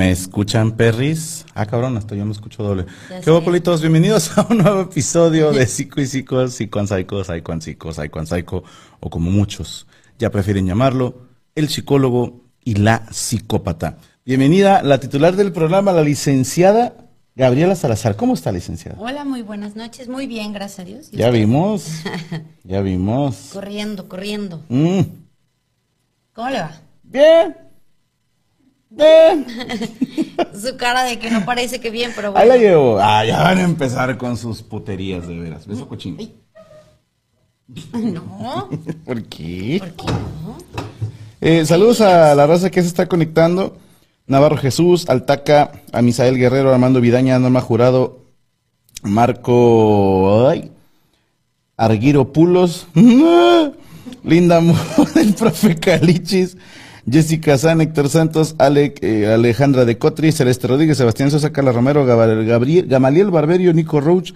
¿Me escuchan, perris? Ah, cabrón, hasta yo me escucho doble. ¿Qué hubo, politos? Bienvenidos a un nuevo episodio de Psico y Psico, Psico and Psycho, Psycho and Psico, Psycho and Psycho, o como muchos ya prefieren llamarlo, el psicólogo y la psicópata. Bienvenida la titular del programa, la licenciada Gabriela Salazar. ¿Cómo está, licenciada? Hola, muy buenas noches. Muy bien, gracias a Dios. ¿Y Ya usted? vimos, ya vimos. Corriendo, corriendo. Mm, ¿Cómo le va? Bien, bien. Su cara de que no parece que bien, pero Ahí la bueno. llevo. Ah, ya van a empezar con sus puterías de veras. Beso cochino. No, ¿Por qué? ¿por qué no? Eh, saludos a la raza que se está conectando. Navarro Jesús, Altaca, a Misael Guerrero, Armando Vidaña, Norma Jurado, Marco ay, Arguiro Pulos, Linda Moore, el profe Calichis, Jessica San, Héctor Santos, Alec, eh, Alejandra de Cotri, Celeste Rodríguez, Sebastián Sosa, Carla Romero, Gabriel, Gamaliel Barberio, Nico Roach,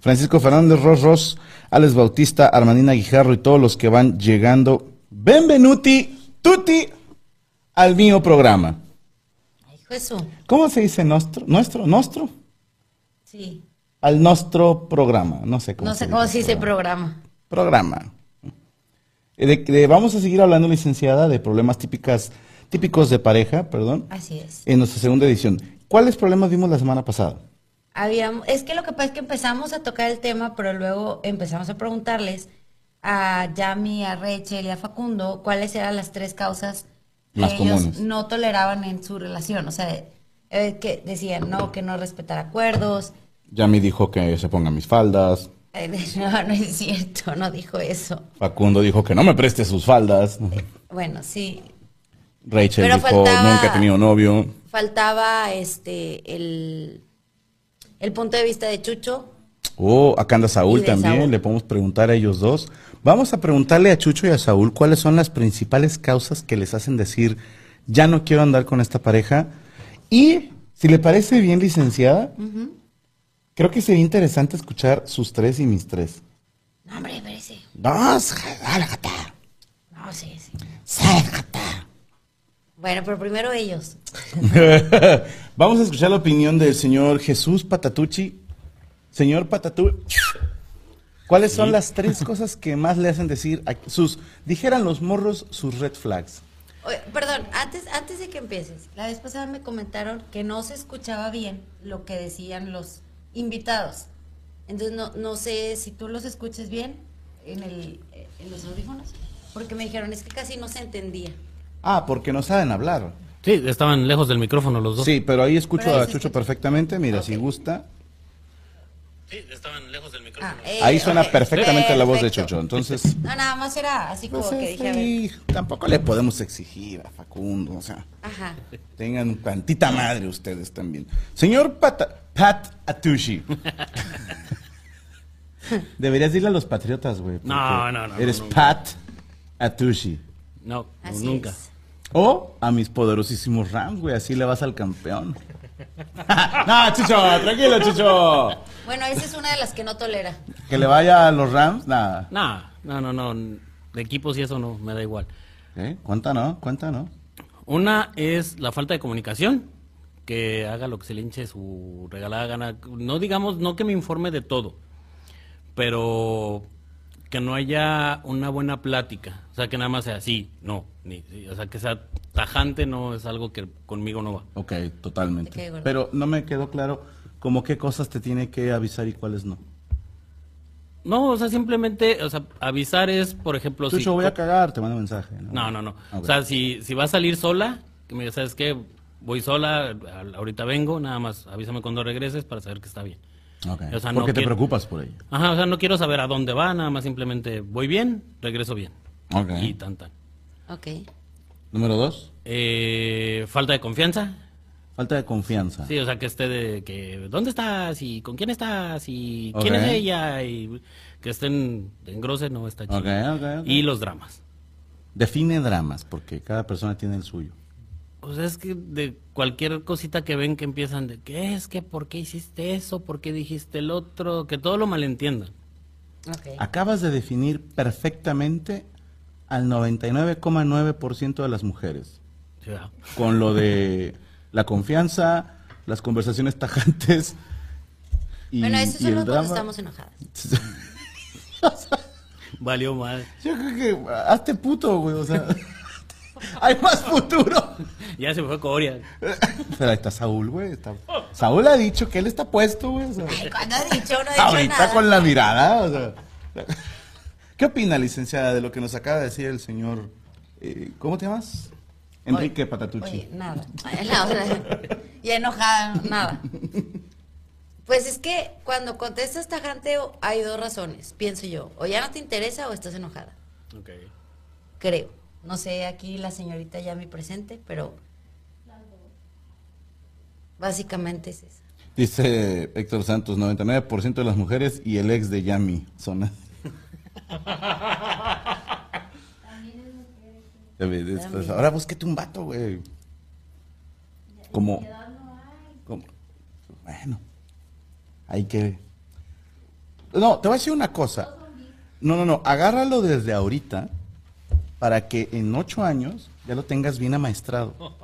Francisco Fernández, Ros Ros, Alex Bautista, Armanina Guijarro y todos los que van llegando. Benvenuti, tutti, al mío programa. Ay, su. ¿Cómo se dice nuestro? ¿Nuestro? ¿Nuestro? Sí. Al nuestro programa. No sé cómo No sé cómo se dice programa. Programa. De- de- vamos a seguir hablando, licenciada, de problemas típicas, típicos de pareja, perdón, Así es. en nuestra segunda edición. ¿Cuáles problemas vimos la semana pasada? Habíamos, es que lo que pasa es que empezamos a tocar el tema, pero luego empezamos a preguntarles a Yami, a Rachel y a Facundo cuáles eran las tres causas que Más ellos comunes. no toleraban en su relación. O sea, eh, que decían no, que no respetar acuerdos. Ya me dijo que se pongan mis faldas. No, no es cierto, no dijo eso. Facundo dijo que no me preste sus faldas. Bueno, sí, Rachel Pero dijo faltaba- nunca he tenido novio. faltaba este el, el punto de vista de Chucho. Oh, acá anda Saúl también, Saúl. le podemos preguntar a ellos dos. Vamos a preguntarle a Chucho y a Saúl cuáles son las principales causas que les hacen decir, ya no quiero andar con esta pareja. Y si le parece bien, licenciada, creo que sería interesante escuchar sus tres y mis tres. No, hombre, espérese. Dos, dale, gata, No, sí, sí. sale, gata. Bueno, pero primero ellos. Vamos a escuchar la opinión del señor Jesús Patatucci. Señor Patatucci, ¿cuáles son las tres cosas que más le hacen decir a sus, dijeran los morros, sus red flags? Oye, perdón, antes, antes de que empieces, la vez pasada me comentaron que no se escuchaba bien lo que decían los invitados. Entonces no, no sé si tú los escuches bien en, el, en los audífonos, porque me dijeron es que casi no se entendía. Ah, porque no saben hablar. Sí, estaban lejos del micrófono los dos. Sí, pero ahí escucho Pero ahí a Chucho escucha. perfectamente. Mira, si gusta. Sí, estaban lejos del micrófono. Ah, eh, Ahí suena perfectamente la voz de. Chucho. Entonces, No, nada más era así como pues, que dije, a ver. sí, tampoco le podemos exigir a Facundo. O sea, Ajá. tengan tantita madre ustedes también. Señor Pata- Pat Atushi. Deberías decirle a los patriotas, güey. porque No, no, no, Eres no, nunca. Pat Atushi. No, Así nunca. es. O a mis poderosísimos Rams, güey. Así le vas al campeón. no, Chucho, tranquilo, Chucho. Bueno, esa es una de las que no tolera. Que le vaya a los Rams, nada. Nah, no, no, no. De equipos y eso no, me da igual. ¿Eh? Cuenta, ¿no? Cuenta, ¿no? Una es la falta de comunicación, que haga lo que se le hinche su regalada gana. No digamos, no que me informe de todo, pero que no haya una buena plática. O sea, que nada más sea sí, no. Ni, o sea, que sea tajante no es algo que conmigo no va. Ok, totalmente. Pero no me quedó claro como qué cosas te tiene que avisar y cuáles no. No, o sea, simplemente, o sea, avisar es, por ejemplo, Chucho, si... voy a cagar, te mando mensaje. No, no, no. Ok. O sea, si, si va a salir sola, que me diga, ¿sabes qué? Voy sola, ahorita vengo, nada más avísame cuando regreses para saber que está bien. Ok. o sea, ¿Por no qué te quiero- preocupas por ello? Ajá, o sea, no quiero saber a dónde va, nada más simplemente voy bien, regreso bien. Ok. Y tan tan. Ok. Número dos, Eh, falta de confianza. falta de confianza. Sí, o sea, que esté de que ¿dónde estás? y con quién estás? y quién es ella y que estén en grose no está chido. Ok, ok, ok. Y los dramas. Define dramas, porque cada persona tiene el suyo. O sea, es que de cualquier cosita que ven que empiezan de ¿qué es? que ¿Por qué hiciste eso? ¿Por qué dijiste el otro? Que todo lo malentiendan. Ok. Acabas de definir perfectamente al 99,9% de las mujeres. ¿verdad? Con lo de la confianza, las conversaciones tajantes. Y, bueno, eso solo cuando drama. estamos enojadas. Valió mal. Yo creo que hazte puto, güey, o sea. hay más futuro. Ya se fue Coria. Pero ahí está Saúl, güey. está- Saúl ha dicho que él está puesto, güey. o sea, Ay, ¿cuándo ha dicho? No ha dicho ahorita nada. con la mirada, o sea. ¿Qué opina, licenciada, de lo que nos acaba de decir el señor. eh, ¿Cómo te llamas? Enrique Patatucci. Oye, nada. Ay, no, o sea, y enojada, nada. Pues es que cuando contestas tajante hay dos razones, pienso yo. O ya no te interesa o estás enojada. Ok. Creo. No sé, aquí la señorita ya me presente, pero básicamente es eso. Dice Héctor Santos, 99% de las mujeres y el ex de Yami son así. Ya ves, después, ahora búsquete un vato, güey. Como, como- Bueno. Hay que... No, te voy a decir una cosa. No, no, no. Agárralo desde ahorita para que en ocho años ya lo tengas bien amaestrado.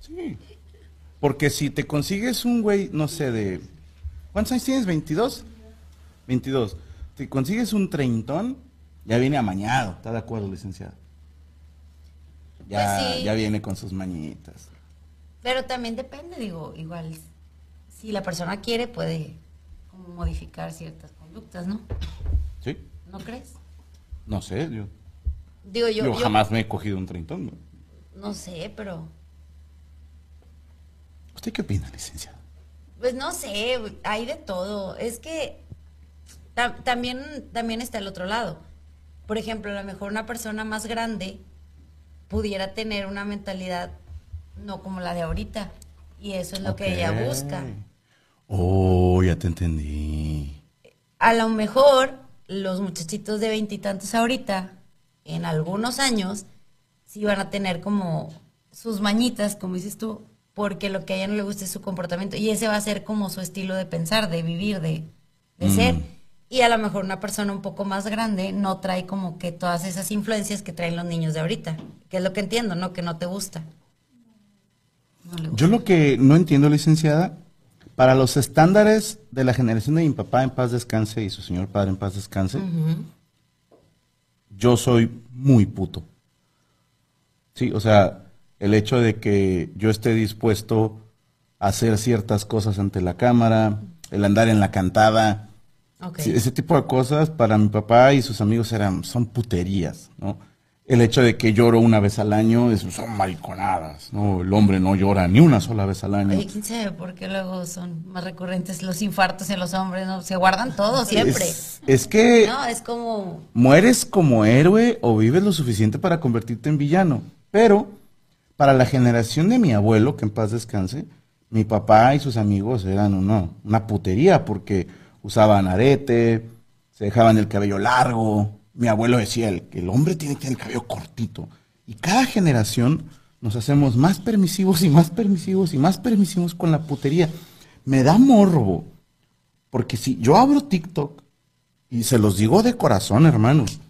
Sí. Porque si te consigues un güey, no sé, de... ¿Cuántos años tienes? ¿22? 22. Te consigues un treintón, ya viene amañado. ¿Está de acuerdo, licenciado? Ya, Pues sí. ya viene con sus mañitas. Pero también depende, digo, igual si la persona quiere puede como modificar ciertas conductas, ¿no? ¿Sí? ¿No crees? No sé, yo, Digo yo, yo yo- jamás me he cogido un treintón. ¿no? no sé, pero ¿Usted qué opina, licenciado? Pues no sé, hay de todo. Es que ta- también, también está el otro lado. Por ejemplo, a lo mejor una persona más grande pudiera tener una mentalidad no como la de ahorita. Y eso es lo que ella busca. Oh, ya te entendí. A lo mejor los muchachitos de veintitantos ahorita, en algunos años, sí van a tener como sus mañitas, como dices tú, porque lo que a ella no le gusta es su comportamiento. Y ese va a ser como su estilo de pensar, de vivir, de, de Mm. ser. Y a lo mejor una persona un poco más grande no trae como que todas esas influencias que traen los niños de ahorita. Que es lo que entiendo, ¿no? Que no te gusta. No le gusta. Yo lo que no entiendo, licenciada, para los estándares de la generación de mi papá en paz descanse y su señor padre en paz descanse, yo soy muy puto. Sí, o sea, el hecho de que yo esté dispuesto a hacer ciertas cosas ante la cámara, el andar en la cantada, sí, ese tipo de cosas para mi papá y sus amigos eran, son puterías, ¿no? El hecho de que lloro una vez al año, es- son mariconadas, ¿no? El hombre no llora ni una sola vez al año. Oye, quién sabe por qué luego son más recurrentes los infartos en los hombres, ¿no? Se guardan todo siempre. Es, es que No, es como. mueres como héroe o vives lo suficiente para convertirte en villano. Pero para la generación de mi abuelo, que en paz descanse, mi papá y sus amigos eran una, una putería porque usaban arete, se dejaban el cabello largo. Mi abuelo decía el, que el hombre tiene que tener el cabello cortito. Y cada generación nos hacemos más permisivos y más permisivos y más permisivos con la putería. Me da morbo. Porque si yo abro TikTok y se los digo de corazón, hermanos.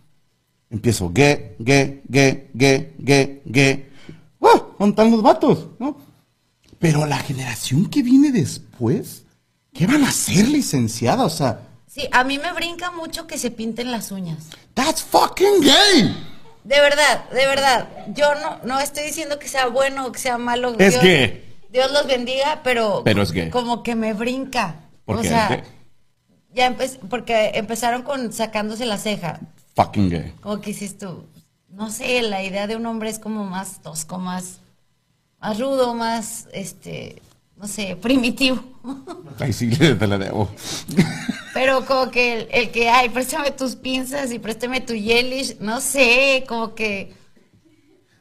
Empiezo, ge, ge, ge, ge, ge, ge. ¡Ah! ¿Dónde están los vatos? ¿No? Pero la generación que viene después, ¿qué van a hacer, licenciada? O sea, Sí, a mí me brinca mucho que se pinten las uñas. that's fucking gay. De verdad, de verdad. Yo no, no estoy diciendo que sea bueno o que sea malo. Es Dios, gay. Dios los bendiga, pero. Pero es gay. Como que me brinca. ¿Por o qué? sea, ya empe- porque empezaron con sacándose la ceja. Fucking gay. Como que hiciste tú. No sé, la idea de un hombre es como más tosco, más, más rudo, más, este, no sé, primitivo. Ahí sí te la debo. Pero como que el, el que, ay, préstame tus pinzas y préstame tu yelish, no sé, como que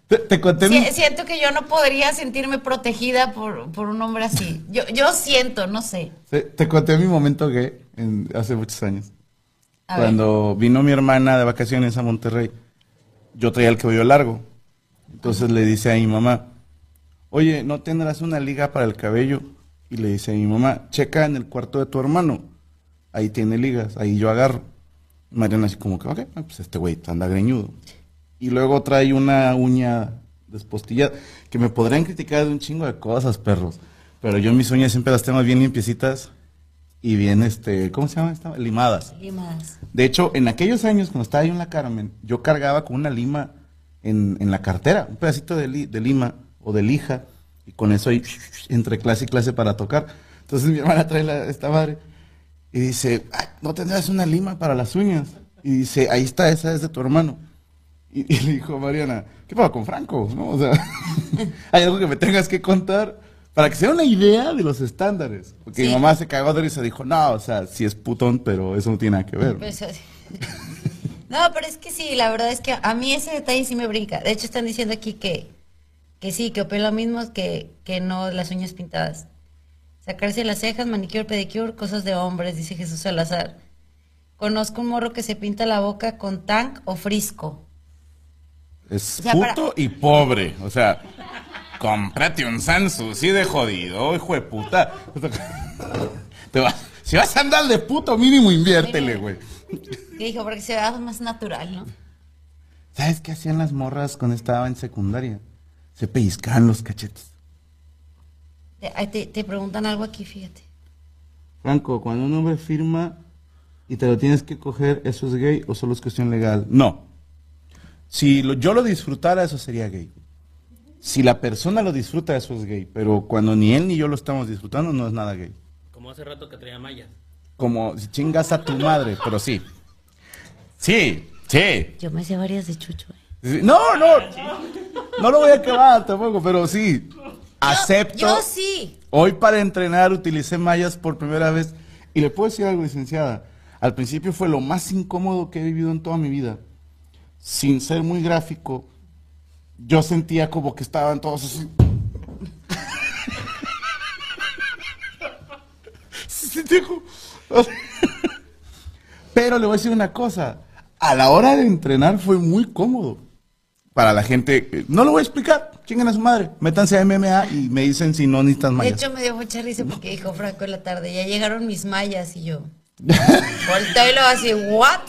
Te, te conté mi- si- siento que yo no podría sentirme protegida por, por un hombre así. Yo, yo siento, no sé. te, te conté mi momento gay en- hace muchos años. A ver. Cuando vino mi hermana de vacaciones a Monterrey, yo traía el cabello largo. Entonces le dice a mi mamá, oye, ¿no tendrás una liga para el cabello? Y le dice a mi mamá, checa en el cuarto de tu hermano. Ahí tiene ligas, ahí yo agarro. Mariana así como que, ok, ah, pues este güey anda greñudo. Y luego trae una uña despostillada, que me podrían criticar de un chingo de cosas, perros. Pero yo mis uñas siempre las tengo bien limpiecitas y bien, este, ¿cómo se llama esta? Limadas. Limas. De hecho, en aquellos años, cuando estaba yo en la Carmen, yo cargaba con una lima en, en la cartera, un pedacito de, li- de lima o de lija, y con eso ahí, entre clase y clase para tocar. Entonces mi hermana trae la- esta madre y dice, "Ay, ¿no tendrás una lima para las uñas? Y dice, ahí está, esa es de tu hermano. Y, y le dijo Mariana, ¿qué pasa con Franco? ¿No? O sea, hay algo que me tengas que contar para que sea una idea de los estándares. Porque mi Sí. mamá se cagó de risa y dijo, no, o sea, sí es putón, pero eso no tiene nada que ver. Pues, así. no, pero es que sí, la verdad es que a mí ese detalle sí me brinca. De hecho, están diciendo aquí que, que sí, que opino lo mismo que, que no las uñas pintadas. Sacarse las cejas, manicure, pedicure, cosas de hombres, dice Jesús Salazar. Conozco un morro que se pinta la boca con tank o frisco. Es O sea, puto para- y pobre. O sea, cómprate un Sansu, sí de jodido, hijo de puta. Te vas- si vas a andar de puto, mínimo inviértele, güey. Que dijo, porque se vea más natural, ¿no? ¿Sabes qué hacían las morras cuando estaba en secundaria? Se pellizcaban los cachetes. Te, te- te preguntan algo aquí, fíjate. Franco, cuando un hombre firma y te lo tienes que coger, ¿eso es gay o solo es cuestión legal? No. Si lo- yo lo disfrutara, eso sería gay. Si la persona lo disfruta, eso es gay. Pero cuando ni él ni yo lo estamos disfrutando, no es nada gay. Como hace rato que traía mallas. Como si chingas a tu madre, pero sí. Sí, sí. Yo me sé varias de Chucho. ¿eh? No, no. No lo voy a acabar tampoco, pero sí. Acepto. Yo sí. Hoy para entrenar utilicé mallas por primera vez. Y le puedo decir algo, licenciada. Al principio fue lo más incómodo que he vivido en toda mi vida. Sin ser muy gráfico, yo sentía como que estaban todos así. Pero le voy a decir una cosa. A la hora de entrenar fue muy cómodo. Para la gente, no lo voy a explicar. Chinguen a su madre. Métanse a MMA y me dicen si no necesitas De mallas. hecho, me dio mucha risa porque dijo Franco en la tarde, ya llegaron mis mallas y yo. Volteo y lo así, ¿what?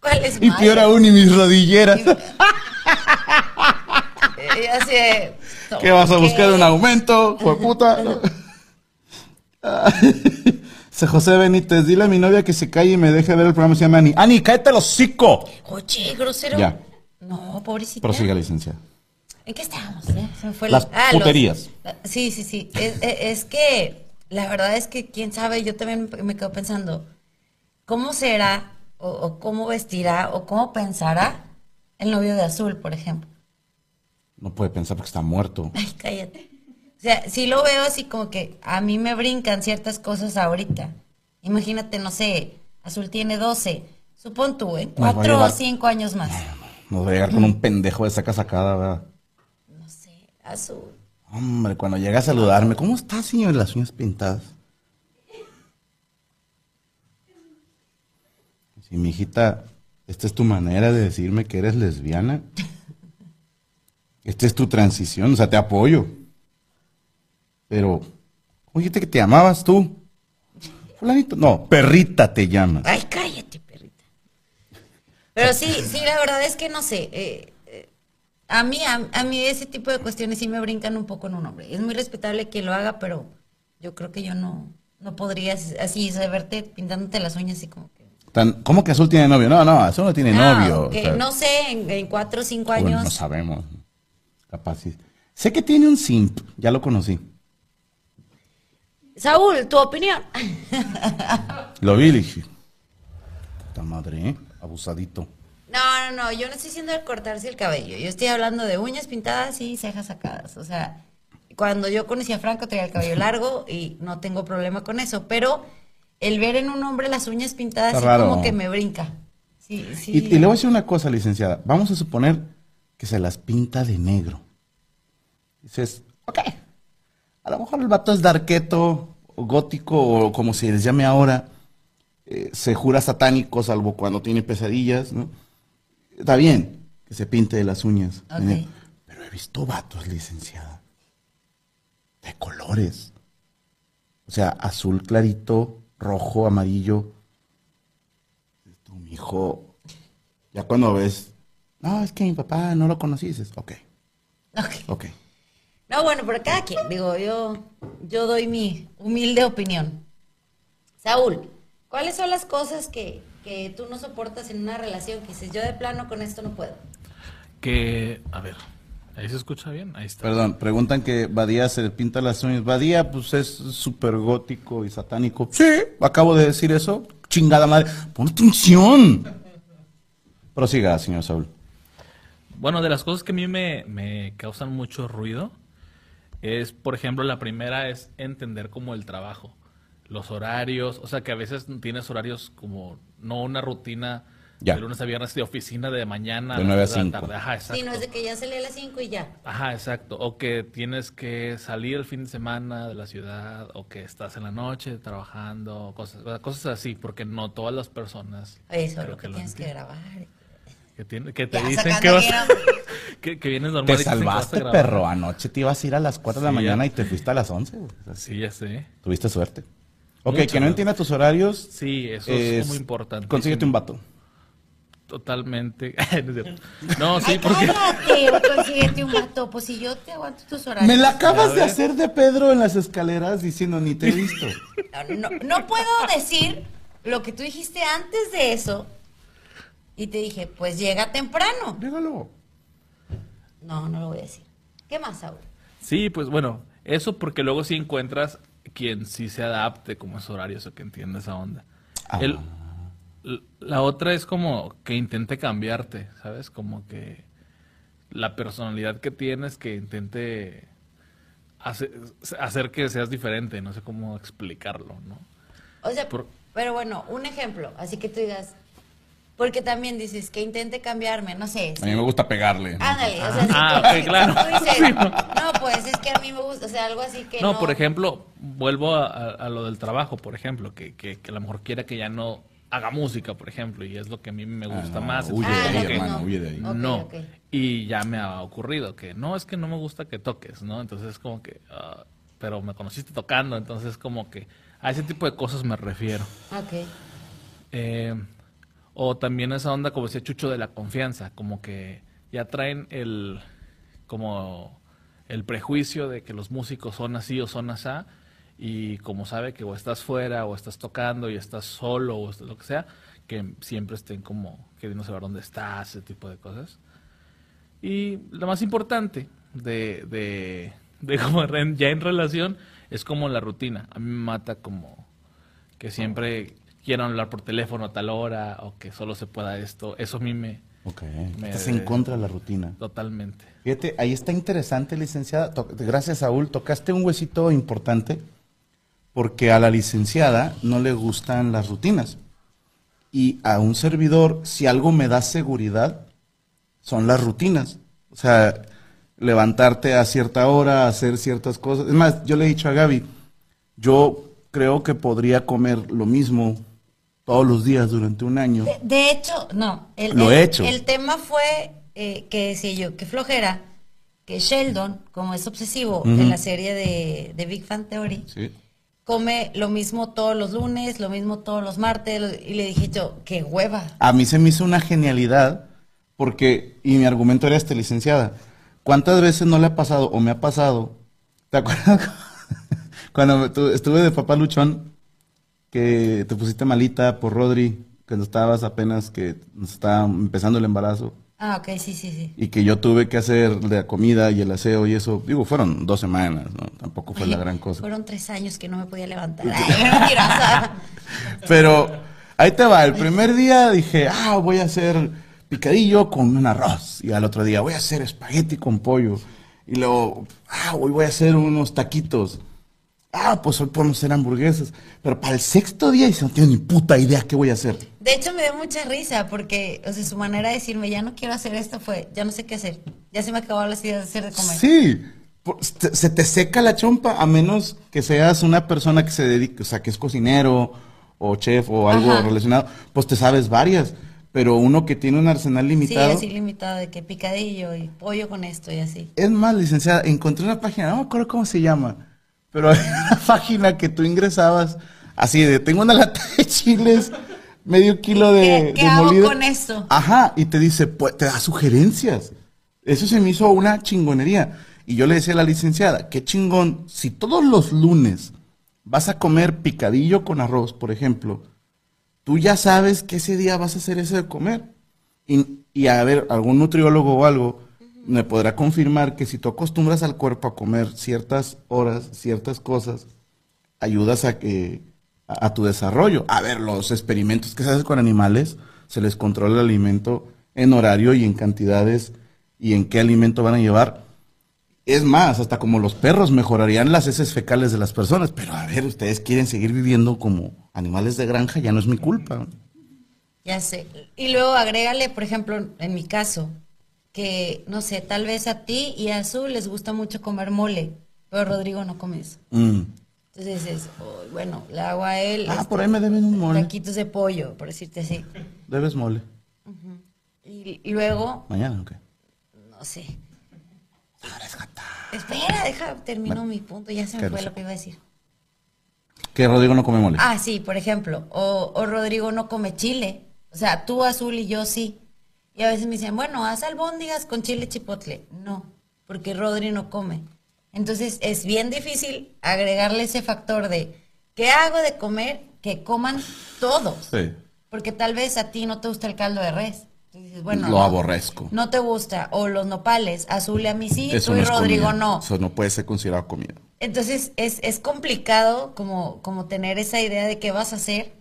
¿Cuáles Y mallas? peor aún, y mis rodilleras. Y así de, ¿Qué vas a buscar? ¿Un aumento? Fue puta. Dice José Benítez, dile a mi novia que se calle y me deje ver el programa. Se llama Ani. Ani, cállate el hocico. Oye, grosero. Ya. No, pobrecita. Prosiga, licenciada. ¿En qué estábamos? eh? Se me fue Las ah, los- puterías. sí, sí, sí. Es, que la verdad es que quién sabe, yo también me quedo pensando, ¿cómo será o, o cómo vestirá o cómo pensará el novio de Azul, por ejemplo? No puede pensar porque está muerto. Ay, cállate. O sea, si lo veo así como que a mí me brincan ciertas cosas ahorita. Imagínate, no sé, Azul tiene 12. Supón tú, a cuatro o cinco años más. Nos va a llegar con un pendejo de saca sacada, ¿verdad? No sé, Azul. Hombre, cuando llega a saludarme, ¿cómo está, señor? Las uñas pintadas. Si mi hijita, esta es tu manera de decirme que eres lesbiana. Esta es tu transición, o sea, te apoyo. Pero, ¿cómo dijiste que te llamabas tú? Fulanito, no, perrita te llamas. Ay. Pero sí, sí, la verdad es que no sé. eh, eh, a mí, a, a mí ese tipo de cuestiones sí me brincan un poco en un hombre. Es muy respetable que lo haga, pero yo creo que yo no, no podría así saberte pintándote las uñas así como que. Tan- ¿Cómo que Azul tiene novio? No, no, Azul no tiene Ah, novio. ok, o sea, no sé, en, en cuatro o cinco bueno, años. no sabemos. Capaz sí. Sé que tiene un simp, ya lo conocí. Saúl, tu opinión. Lo vi dije, puta madre, ¿eh? Abusadito. No, no, no, yo no estoy diciendo de cortarse el cabello. Yo estoy hablando de uñas pintadas y cejas sacadas. O sea, cuando yo conocí a Franco tenía el cabello largo y no tengo problema con eso. Pero el ver en un hombre las uñas pintadas sí como que me brinca. Sí, sí. Y, y le voy a decir una cosa, licenciada. Vamos a suponer que se las pinta de negro. Dices, ok. A lo mejor el vato es darqueto, o gótico, o como se les llame ahora. Eh, se jura satánico, salvo cuando tiene pesadillas, ¿no? Está bien que se pinte de las uñas. Pero he visto vatos, licenciada. De colores. O sea, azul clarito, rojo, amarillo. Tu hijo, ya cuando ves, no, es que mi papá no lo conocí, dices, ok, Ok. ok. No, bueno, pero cada quien. Digo, yo, yo doy mi humilde opinión. Saúl, ¿cuáles son las cosas que, que tú no soportas en una relación que dices, yo de plano con esto no puedo? Que, a ver, ahí se escucha bien, ahí está. Perdón, preguntan que Badía se le pinta las uñas. Badía, pues es súper gótico y satánico. Sí, acabo de decir eso. Chingada madre. Pon atención. Prosiga, señor Saúl. Bueno, de las cosas que a mí me, me causan mucho ruido es, por ejemplo, la primera es entender como el trabajo, los horarios, o sea, que a veces tienes horarios como, no una rutina Ya. de lunes a viernes de oficina de mañana De las nueve a tres de la cinco. tarde. Ajá, exacto. Sí, no es de que ya salí a las 5 y ya. Ajá, exacto. O que tienes que salir el fin de semana de la ciudad, o que estás en la noche trabajando, cosas, cosas así, porque no todas las personas Eso, creo lo que lo tienes que grabar. Que, tiene- que te Ya, dicen que vas que, que vienes normal Te y dicen que vas a salvaste, grabar. perro. Anoche te ibas a ir a las 4 de la Sí, mañana ya. y te fuiste a las 11. güey. Sí, ya sé. Tuviste suerte. Ok, que no entienda tus horarios. Sí, eso es, muy importante. Consíguete un vato. Totalmente. No sí, Ay, porque... cállate, consíguete un vato. Pues si yo te aguanto tus horarios. Me la acabas de hacer de Pedro en las escaleras diciendo ni te he visto. No, no puedo decir lo que tú dijiste antes de eso. Y te dije, pues llega temprano. Dígalo. No, no lo voy a decir. ¿Qué más, Saúl? Sí, pues bueno, eso porque luego sí encuentras quien sí se adapte como es horarios o que entienda esa onda. Ah. El- la otra es como que intente cambiarte, ¿sabes? Como que la personalidad que tienes que intente hace- hacer que seas diferente, no sé cómo explicarlo, ¿no? O sea, Por- pero bueno, un ejemplo. Así que tú digas, Porque también dices que intente cambiarme, no sé. A mí me gusta pegarle. Ándale, o sea, Ah, tú- ok, claro. tú dices, Sí, no. pues es que a mí me gusta, o sea, algo así que no. No, por ejemplo, vuelvo a, a- a lo del trabajo, por ejemplo, que, que, que a lo mejor quiera que ya no haga música, por ejemplo, y es lo que a mí me Ah, gusta no, más. huye entonces de ahí, que hermano, huye de ahí. Ok, no. Y ya me ha ocurrido que no, es que no me gusta que toques, ¿no? Entonces es como que, ah, pero me conociste tocando, entonces como que a ese tipo de cosas me refiero. Ok. Eh, o también esa onda, como decía Chucho, de la confianza, como que ya traen el, como el prejuicio de que los músicos son así o son asá, y como sabe que o estás fuera o estás tocando y estás solo o lo que sea, que siempre estén como queriendo saber dónde estás, ese tipo de cosas. Y lo más importante de, de, de como ya en relación es como la rutina. A mí me mata como que siempre quieran hablar por teléfono a tal hora o que solo se pueda esto. Eso a mí me Ok. Me- Estás en contra de la rutina. totalmente. Fíjate, ahí está interesante, licenciada. Gracias, Saúl. Tocaste un huesito importante porque a la licenciada no le gustan las rutinas. Y a un servidor, si algo me da seguridad, son las rutinas. O sea, levantarte a cierta hora, hacer ciertas cosas. Es más, yo le he dicho a Gaby, yo creo que podría comer lo mismo todos los días durante un año. De, de hecho, no. El, Lo el- he hecho. El tema fue eh, que decía yo, que flojera, que Sheldon, como es obsesivo en la serie de, de Big Fan Theory, Sí. come lo mismo todos los lunes, lo mismo todos los martes, lo- y le dije yo, qué hueva. A mí se me hizo una genialidad porque, y mi argumento era este, licenciada, ¿cuántas veces no le ha pasado o me ha pasado? ¿Te acuerdas cuando estuve de papá luchón que te pusiste malita por Rodri, cuando estabas apenas que estaba empezando el embarazo Ah, ok, sí, sí, sí. y que yo tuve que hacer la comida y el aseo y eso, digo, fueron dos semanas, ¿no? Tampoco fue la gran cosa. Fueron tres años que no me podía levantar. Ay. Pero ahí te va, el primer día dije, ah, voy a hacer picadillo con un arroz. Y al otro día voy a hacer espagueti con pollo. Y luego, ah, hoy voy a hacer unos taquitos. Ah, pues hoy podemos hacer hamburguesas. Pero para el sexto día dice, no tengo ni puta idea qué voy a hacer. De hecho, me dio mucha risa porque, o sea, su manera de decirme, ya no quiero hacer esto fue, ya no sé qué hacer. Ya se me acabaron las ideas de hacer de comer. Sí, se te seca la chompa a menos que seas una persona que se dedique, o sea, que es cocinero o chef o algo Ajá. relacionado, pues te sabes varias. Pero uno que tiene un arsenal Sí, limitado. así limitado de que picadillo y pollo con esto y así. Es más, licenciada, encontré una página, no me acuerdo cómo se llama, pero hay una página que tú ingresabas así de, tengo una lata de chiles, medio kilo de, ¿Qué- qué de hago molido". con esto? Ajá, y te dice, pues, te da sugerencias. Eso se me hizo una chingonería. Y yo le decía a la licenciada, qué chingón, si todos los lunes vas a comer picadillo con arroz, por ejemplo, tú ya sabes que ese día vas a hacer eso de comer. Y, y a ver, algún nutriólogo o algo me podrá confirmar que si tú acostumbras al cuerpo a comer ciertas horas, ciertas cosas, ayudas a que a, tu desarrollo. A ver, los experimentos que se hacen con animales, se les controla el alimento en horario y en cantidades y en qué alimento van a llevar. Es más, hasta como los perros mejorarían las heces fecales de las personas. Pero a ver, ustedes quieren seguir viviendo como animales de granja, ya no es mi culpa. Ya sé. Y luego agrégale, por ejemplo, en mi caso, que, no sé, tal vez a ti y a Azul les gusta mucho comer mole, pero Rodrigo no come eso. Mm. Entonces dices, "Oh, bueno, le hago a él Ah, este, por ahí me deben un mole. taquitos de pollo, por decirte así. Debes mole. Y, y luego, Mañana, ok. no sé. Espera, deja, termino Bueno. mi punto, ya se me Qué fue lo que iba a decir. Que Rodrigo no come mole. Ah, sí, por ejemplo, o, o Rodrigo no come chile. O sea, tú, Azul y yo sí. Y a veces me dicen, bueno, haz albóndigas con chile chipotle. No, porque Rodri no come. Entonces es bien difícil agregarle ese factor de, ¿qué hago de comer? Que coman todos. Sí. Porque tal vez a ti no te gusta el caldo de res. Entonces dices, bueno, Lo no, aborrezco. No te gusta. O los nopales, Azul y a mí sí, Eso tú y no Rodrigo comida. no. Eso no puede ser considerado comida. Entonces es, es complicado como, como tener esa idea de qué vas a hacer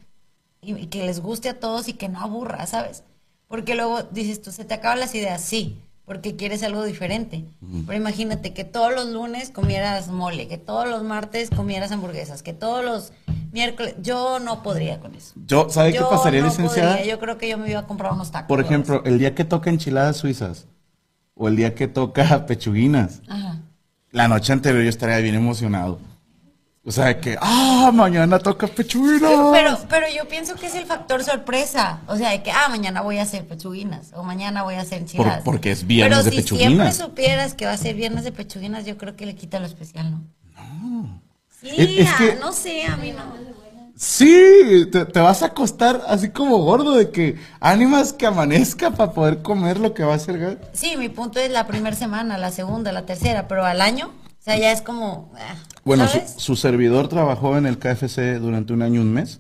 y, y que les guste a todos y que no aburra, ¿sabes? Porque luego dices tú, se te acaban las ideas, sí, porque quieres algo diferente. Pero imagínate que todos los lunes comieras mole, que todos los martes comieras hamburguesas, que todos los miércoles. Yo no podría con eso. Yo, ¿sabe qué Yo pasaría, no licenciada? podría. Yo creo que yo me iba a comprar unos tacos. Por ejemplo, el día que toca enchiladas suizas o el día que toca pechuguinas. Ajá. la noche anterior yo estaría bien emocionado. O sea, que, ah, mañana toca pechuguinas. Pero, pero yo pienso que es el factor sorpresa. O sea, de que, ah, mañana voy a hacer pechuguinas o mañana voy a hacer enchiladas. porque es viernes pero de si pechuguinas. siempre supieras que va a ser viernes de pechuguinas, yo creo que le quita lo especial, ¿no? No. Sí, Es- es ah, que- no sé, a mí no. Sí, te, te vas a acostar así como gordo de que ánimas que amanezca para poder comer lo que va a hacer. Gal. Sí, mi punto es la primera semana, la segunda, la tercera, pero al año, o sea, ya es como, ah, Bueno, su, servidor trabajó en el KFC durante un año y un mes,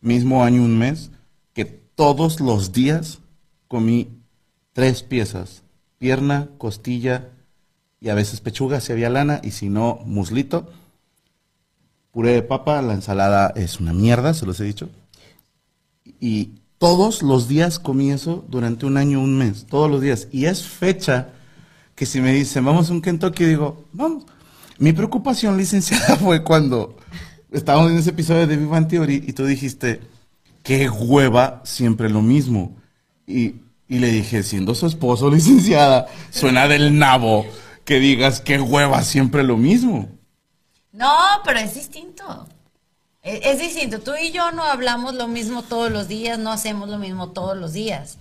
mismo año y un mes, que todos los días comí tres piezas, pierna, costilla y a veces pechuga si había lana y si no, muslito. Puré de papa, la ensalada es una mierda, se los he dicho. Y todos los días comí eso durante un año, un mes, todos los días. Y es fecha que si me dicen, vamos a un Kentucky, digo, vamos. Mi preocupación, licenciada, fue cuando estábamos en ese episodio de Vivan Theory y tú dijiste, qué hueva, siempre lo mismo. Y, y le dije, siendo su esposo, licenciada, suena del nabo que digas, qué hueva, siempre lo mismo. No, pero es distinto. Es, es distinto. Tú y yo no hablamos lo mismo todos los días, no hacemos lo mismo todos los días.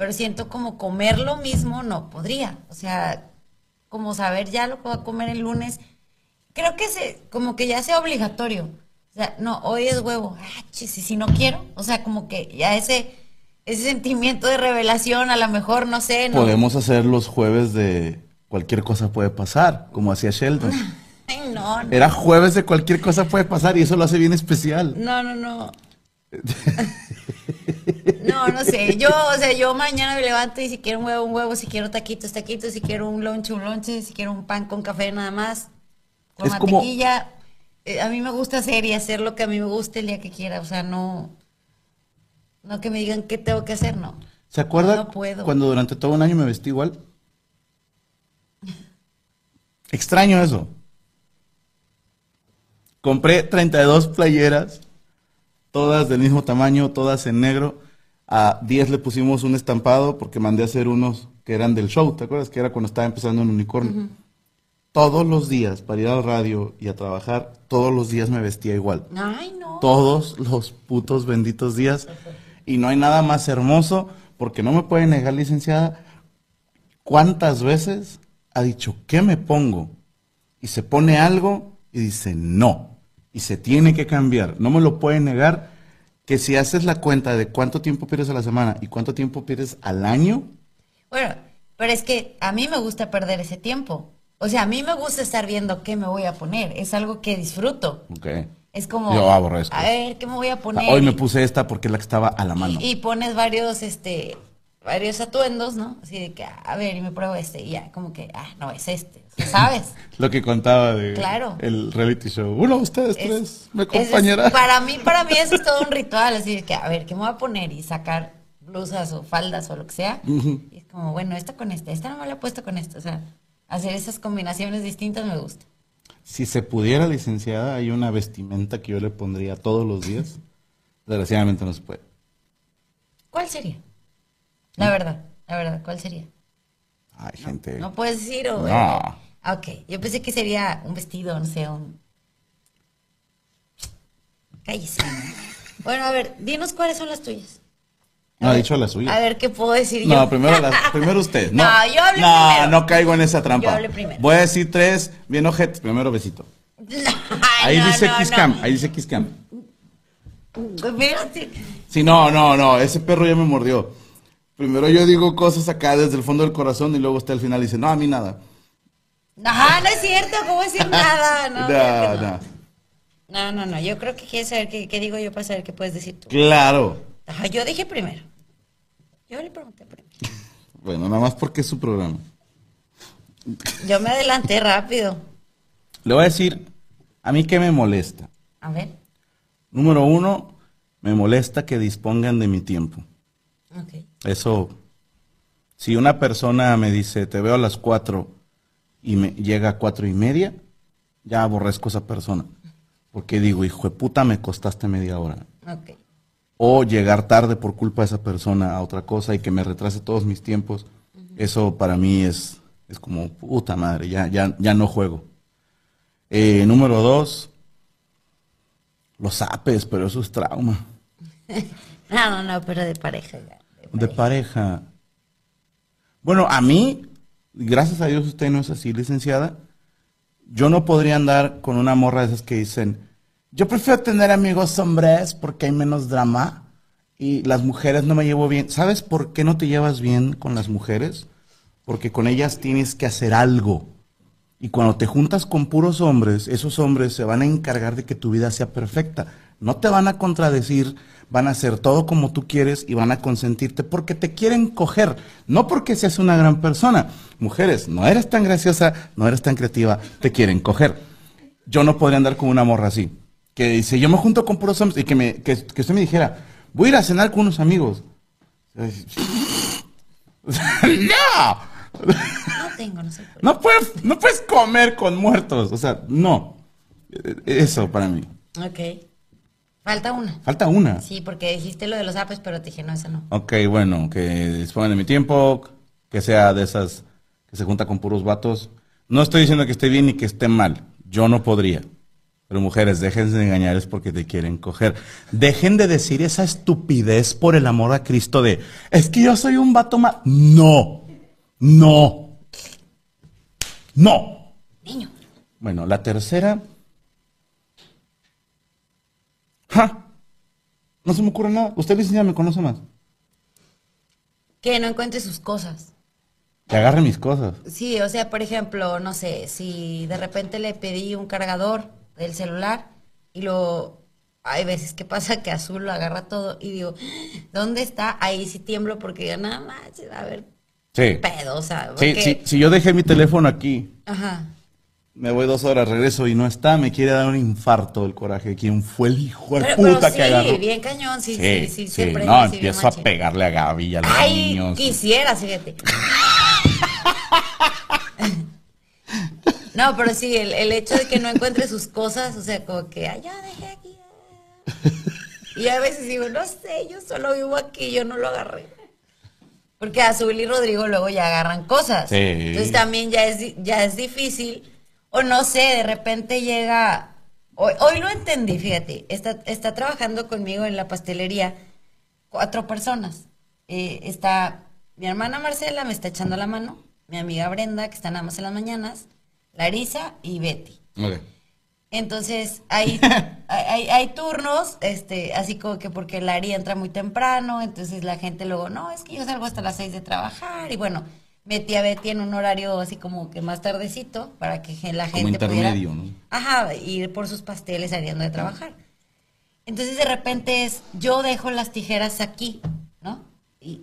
Pero siento como comer lo mismo no podría. O sea, como saber ya lo que voy a comer el lunes. Creo que se, como que ya sea obligatorio. O sea, no, hoy es huevo. Ah, chis, si no quiero. O sea, como que ya ese, ese sentimiento de revelación, a lo mejor, no sé. No, Podemos hacer los jueves de cualquier cosa puede pasar, como hacía Sheldon. Ay, no, no. Era jueves de cualquier cosa puede pasar y eso lo hace bien especial. No, no, no. No, no sé. Yo, o sea, yo mañana me levanto y si quiero un huevo, un huevo, si quiero taquitos, taquitos, si quiero un lonche, un lonche, si quiero un pan con café nada más, con Es como- mantequilla. Eh, a mí me gusta hacer y hacer lo que a mí me guste el día que quiera. O sea, no, no que me digan qué tengo que hacer, no. ¿Se acuerda No puedo. cuando durante todo un año me vestí igual? Extraño eso. Compré 32 playeras, todas del mismo tamaño, todas en negro. A 10 le pusimos un estampado porque mandé a hacer unos que eran del show, ¿te acuerdas? Que era cuando estaba empezando en Unicornio. Todos los días, para ir al radio y a trabajar, todos los días me vestía igual Ay, no. todos los putos benditos días. Y no hay nada más hermoso, porque no me puede negar, licenciada, cuántas veces ha dicho, ¿qué me pongo? Y se pone algo y dice, no. Y se tiene que cambiar. No me lo puede negar que si haces la cuenta de cuánto tiempo pierdes a la semana y cuánto tiempo pierdes al año, Bueno, pero es que a mí me gusta perder ese tiempo. O sea, a mí me gusta estar viendo qué me voy a poner. Es algo que disfruto. ok. Es como, Yo aborrezco. a ver, ¿qué me voy a poner? Hoy me puse esta porque es la que estaba a la mano. Y, y pones varios, este, varios atuendos, ¿no? Así de que, a ver, y me pruebo este, y ya, como que, ah, no, es este, ¿sabes? Lo que contaba de Claro. el reality show. Uno, ustedes Es- tres, me ese es- acompañará. para mí, para mí eso es todo un ritual, así de que, a ver, ¿qué me voy a poner? Y sacar blusas o faldas o lo que sea. Y es como, bueno, esta con esta, esta no me la he puesto con esta, o sea, hacer esas combinaciones distintas me gusta. Si se pudiera, licenciada, hay una vestimenta que yo le pondría todos los días. Desgraciadamente no se puede. ¿Cuál sería? La verdad, la verdad, ¿cuál sería? Ay, gente. No puedes decir o... No. Ah, Ok, yo pensé que sería un vestido, no sé, un... Cállese. Bueno, a ver, dinos cuáles son las tuyas. No ha dicho la suya. A ver, ¿qué puedo decir yo? No, primero, las- primero usted. No, No, yo hablé no, primero. no caigo en esa trampa. Yo hablé primero. Voy a decir tres, bien ojetes. Primero besito. Ahí no, dice no, Kiss no. Cam, ahí dice Kiss Cam. Espérate. Sí, no, no, no, ese perro ya me mordió. Primero yo digo cosas acá desde el fondo del corazón y luego usted al final dice, no, a mí nada. Ajá, no es cierto, ¿cómo decir nada? No, No, no. no. no, no, no, yo creo que quieres saber qué, qué digo yo para saber qué puedes decir tú. Claro. Ajá, yo dije primero. Yo le pregunté primero. Bueno, nada más porque es su programa. Yo me adelanté rápido. Le voy a decir, a mí qué me molesta. A ver. Número uno, me molesta que dispongan de mi tiempo. Ok. Eso, si una persona me dice, te veo a las cuatro y me llega a cuatro y media, ya aborrezco a esa persona. porque digo, hijo de puta, me costaste media hora. Ok. O llegar tarde por culpa de esa persona a otra cosa y que me retrase todos mis tiempos. Eso para mí es, es como, puta madre, ya, ya, ya no juego. Eh, número dos, los apes, pero eso es trauma. No, no, no, pero de pareja ya. De pareja. Bueno, a mí, gracias a Dios usted no es así, licenciada. Yo no podría andar con una morra de esas que dicen, yo prefiero tener amigos hombres porque hay menos drama y las mujeres no me llevo bien. ¿Sabes por qué no te llevas bien con las mujeres? Porque con ellas tienes que hacer algo. Y cuando te juntas con puros hombres, esos hombres se van a encargar de que tu vida sea perfecta. No te van a contradecir, van a hacer todo como tú quieres y van a consentirte porque te quieren coger, no porque seas una gran persona. Mujeres, no eres tan graciosa, no eres tan creativa, te quieren coger. Yo no podría andar con una morra así, que dice, yo me junto con puros hombres y que, me, que, que usted me dijera, voy a ir a cenar con unos amigos. ¡No! No tengo, no sé. No puedes, no puedes comer con muertos. O sea, no. Eh, Eso para mí. Ok. Falta una. Falta una. Sí, porque dijiste lo de los apes, pero te dije, no, esa no. Ok, bueno, que dispongan de mi tiempo, que sea de esas que se junta con puros vatos. No estoy diciendo que esté bien ni que esté mal. Yo no podría. Pero mujeres, déjense de engañar, es porque te quieren coger. Dejen de decir esa estupidez por el amor a Cristo de, es que yo soy un vato más. No, no, no. Niño. Bueno, la tercera. ¡Ja! No se me ocurre nada. Usted, licenciada, me conoce más. Que no encuentre sus cosas. Que agarre mis cosas. Sí, o sea, por ejemplo, no sé, si de repente le pedí un cargador del celular y lo... Hay veces que pasa que Azul lo agarra todo y digo, ¿dónde está? Ahí sí tiemblo porque digo, nada más, a ver, Sí. pedo, o sea, Sí, porque- sí, si yo dejé mi teléfono aquí, Ajá. Me voy dos horas, regreso y no está, me quiere dar un infarto del coraje. ¿Quién fue el hijo de Pero, puta pero que agarró? sí, bien cañón, sí, sí, prende, No, empiezo a pegarle a Gaby y a los Ay, niños. quisiera, fíjate. No, pero sí, el, el hecho de que no encuentre sus cosas, o sea, como que, ay, ya dejé aquí. ah". Y a veces digo, no sé, yo solo vivo aquí, yo no lo agarré. Porque Azul y Rodrigo luego ya agarran cosas. Sí. Entonces también ya es, ya es difícil. O no sé, de repente llega. Hoy, hoy lo entendí, fíjate. Está, está trabajando conmigo en la pastelería cuatro personas. Eh, está mi hermana Marcela, me está echando la mano. Mi amiga Brenda, que está nada más en las mañanas. Larisa y Betty. Entonces, hay, hay, hay- hay turnos, este, así como que porque Lari entra muy temprano, entonces la gente luego, no, es que yo salgo hasta las seis de trabajar, y bueno, metí a Betty en un horario así como que más tardecito, para que la Como gente pudiera, intermedio, ¿no? ajá, ir por sus pasteles saliendo de trabajar. Entonces, de repente es, yo dejo las tijeras aquí, ¿no? Y,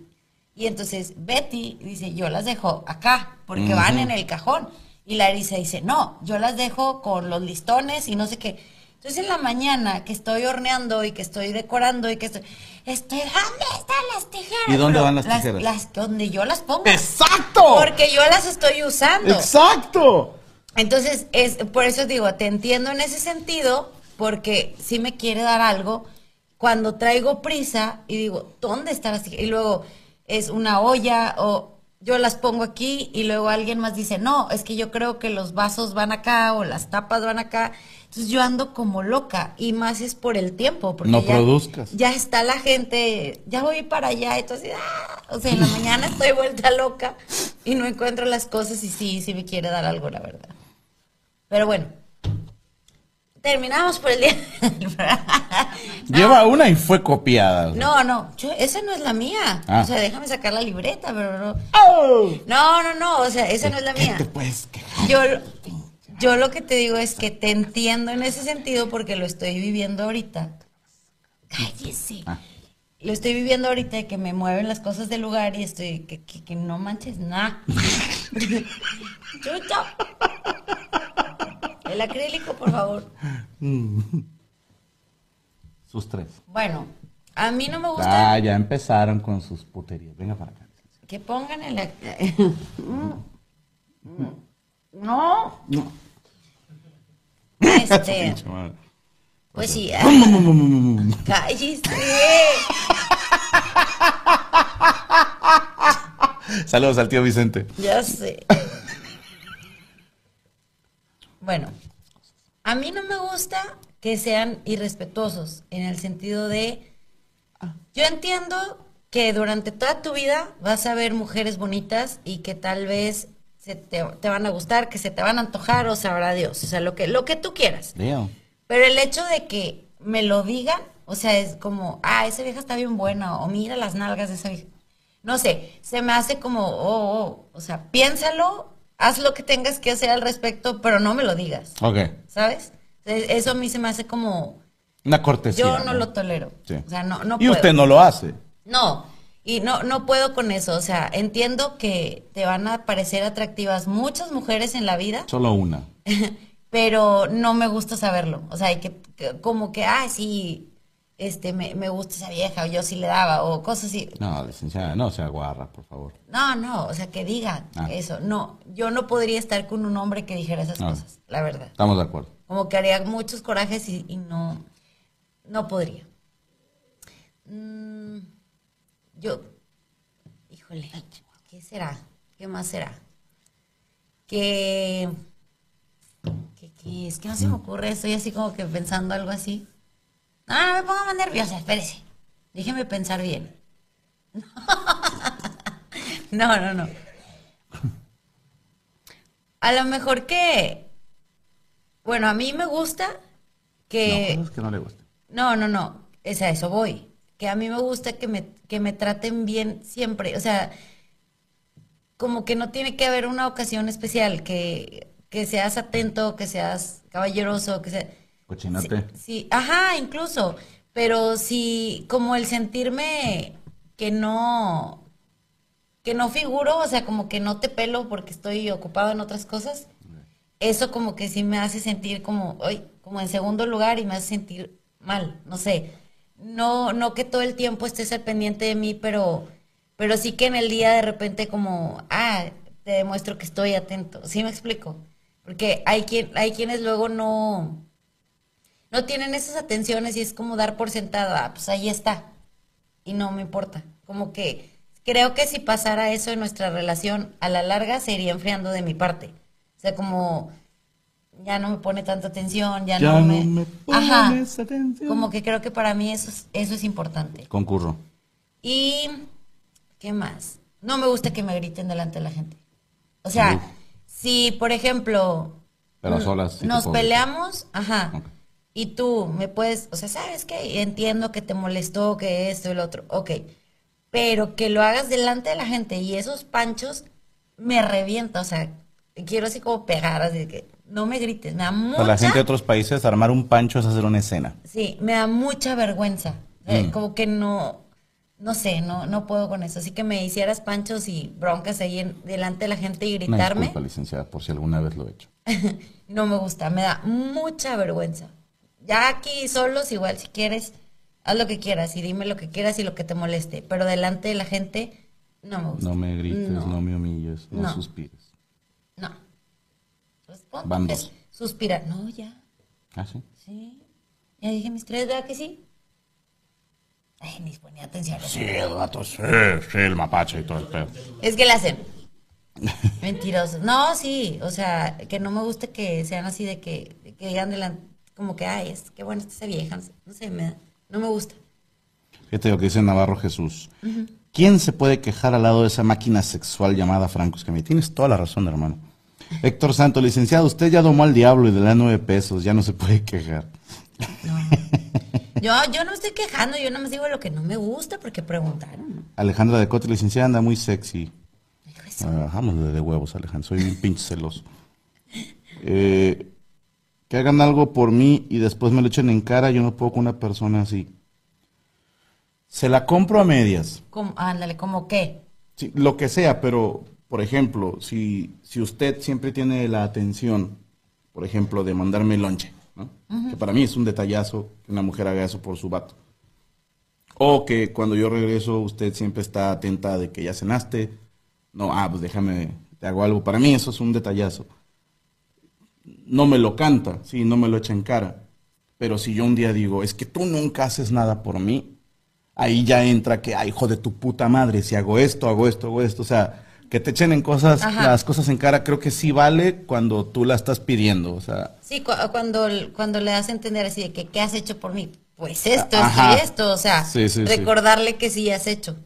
y entonces Betty dice, yo las dejo acá, porque van en el cajón. Y Larisa dice, no, yo las dejo con los listones y no sé qué. Entonces en la mañana que estoy horneando y que estoy decorando y que estoy, estoy, ¿dónde están las tijeras? ¿Y dónde van las tijeras? Las, donde yo las pongo. ¡Exacto! Porque yo las estoy usando. ¡Exacto! Entonces, es, por eso digo, te entiendo en ese sentido, porque si me quiere dar algo, cuando traigo prisa y digo, ¿dónde están las tijeras? Y luego es una olla o yo las pongo aquí y luego alguien más dice, no, es que yo creo que los vasos van acá o las tapas van acá. Entonces yo ando como loca y más es por el tiempo. Porque No ya- produzcas. Ya está la gente, ya voy para allá, entonces, ¡ah! o sea, en la mañana estoy vuelta loca y no encuentro las cosas y sí, sí me quiere dar algo, la verdad. Pero bueno, terminamos por el día. Lleva una y fue copiada. No, no, yo- esa no es la mía. Ah. O sea, déjame sacar la libreta, pero no. ¡Oh! No, no, no, o sea, esa no es la ¿Qué mía. te puedes quejar? Yo, yo lo que te digo es que te entiendo en ese sentido porque lo estoy viviendo ahorita. Cállese. Ah. Lo estoy viviendo ahorita de que me mueven las cosas del lugar y estoy que, que, que no manches nada. Chucho. El acrílico, por favor. Sus tres. Bueno, a mí no me gusta Ah, ya empezaron con sus puterías. Venga para acá. que pongan el... ac- No. No. Este. Pues sí. Rum. Cállese. Saludos al tío Vicente. Ya sé. Bueno, a mí no me gusta que sean irrespetuosos en el sentido de, yo entiendo que durante toda tu vida vas a ver mujeres bonitas y que tal vez se te, te van a gustar, que se te van a antojar o sabrá Dios, o sea, lo que, lo que tú quieras. Leo. Pero el hecho de que me lo digan, o sea, es como, ah, esa vieja está bien buena, o mira las nalgas de esa vieja. No sé, se me hace como, oh, oh, o sea, piénsalo, haz lo que tengas que hacer al respecto, pero no me lo digas, Ok. ¿sabes? E- Eso a mí se me hace como, Una cortesía. yo no lo tolero. Sí. O sea, no, no y puedo. usted no lo hace. No, y no, no puedo con eso. O sea, entiendo que te van a parecer atractivas muchas mujeres en la vida, Solo una. pero no me gusta saberlo. O sea, hay que, que- como que, ah, sí, este, me, me gusta esa vieja, o yo sí le daba, o cosas así. No, licenciada, no sea guarra, por favor. No, no, o sea, que digan Ah. eso. No, yo no podría estar con un hombre que dijera esas Ah. cosas, la verdad. Estamos de acuerdo. Como que haría muchos corajes y, y no, no podría. Mm, yo, híjole, ¿qué será? ¿Qué más será? Que, que, que es que no se me ocurre, estoy así como que pensando algo así. No, no me ponga más nerviosa, espérese. Déjeme pensar bien. No, no, no. A lo mejor que, bueno, a mí me gusta que... No, es que no le gusta. No, no, no, es a eso voy. Que a mí me gusta que me, que me traten bien siempre. O sea, como que no tiene que haber una ocasión especial, que, que seas atento, que seas caballeroso, que sea... Cochinote. Sí, sí, ajá, incluso. Pero sí, como el sentirme que no, que no figuro, o sea, como que no te pelo porque estoy ocupado en otras cosas, eso como que sí me hace sentir como, ay, como en segundo lugar y me hace sentir mal, no sé. No, no que todo el tiempo estés al pendiente de mí, pero, pero sí que en el día de repente como, ah, te demuestro que estoy atento. ¿Sí me explico? Porque hay quien, hay quienes luego no, no tienen esas atenciones y es como dar por sentado, ah, pues ahí está. Y no me importa. Como que creo que si pasara eso en nuestra relación, a la larga se iría enfriando de mi parte. O sea, como ya no me pone tanta atención, ya, Ya no no me... me Ajá. pones atención. Como que creo que para mí eso es, eso es importante. Concurro. Y, ¿qué más? No me gusta que me griten delante de la gente. O sea, Uf. si, por ejemplo, Pero solas sí nos peleamos, ajá, y tú me puedes, o sea, ¿sabes qué? Entiendo que te molestó, que esto lo otro, ok, pero que lo hagas delante de la gente y esos panchos me revienta, o sea, quiero así como pegar, así que no me grites, me da mucha... Para la gente de otros países, armar un pancho es hacer una escena. Sí, me da mucha vergüenza. Eh, Mm. Como que no, no sé, no, no puedo con eso. Así que me hicieras panchos y broncas ahí en- delante de la gente y gritarme, disculpa, licenciada, por si alguna vez lo he hecho. no me gusta, me da mucha vergüenza. Ya aquí solos, igual si quieres, haz lo que quieras y dime lo que quieras y lo que te moleste. Pero delante de la gente, no me gusta. No me grites, no, No. me humilles, no, No. suspires. No. Van dos. Suspira. No, ya. ¿Ah, sí? Sí. Ya dije mis tres, ¿verdad que sí? Ay, ni ponía atención. Sí, el vato, sí, sí, el mapache y todo el pedo. Es que le hacen. Mentirosos. No, sí, o sea, que no me gusta que sean así de que, de que digan delante, como que, ay, es que bueno, esta vieja, no sé, no sé, me no me gusta. Fíjate lo que dice Navarro Jesús. ¿Quién se puede quejar al lado de esa máquina sexual llamada Franco Escamilla? Tienes toda la razón, hermano. Héctor Santo, licenciado, usted ya domó al diablo y le da nueve pesos, ya no se puede quejar. Yo, yo no me estoy quejando, yo no me digo lo que no me gusta porque preguntaron. Alejandra de Cote, licenciada, anda muy sexy. Bajámosle de huevos, Alejandro. Soy un pinche celoso. Eh, que hagan algo por mí y después me lo echen en cara. Yo no puedo con una persona así. Se la compro a medias. Ándale, como qué. Sí, lo que sea, pero, por ejemplo, si, si usted siempre tiene la atención, por ejemplo, de mandarme lonche, ¿no? Que para mí es un detallazo que una mujer haga eso por su vato. O que cuando yo regreso usted siempre está atenta de que ya cenaste. No, ah, pues déjame, te hago algo. Para mí eso es un detallazo. No me lo canta, sí, no me lo echa en cara. Pero si yo un día digo, es que tú nunca haces nada por mí, ahí ya entra que, ay, hijo de tu puta madre, si hago esto, hago esto, hago esto. O sea, que te echen en cosas, Ajá. las cosas en cara, creo que sí vale cuando tú la estás pidiendo. O sea, Sí, cu- cuando, cuando le das a entender así de que, ¿qué has hecho por mí? Pues esto, Ajá. esto y esto. O sea, Sí, sí, sí. recordarle que sí has hecho.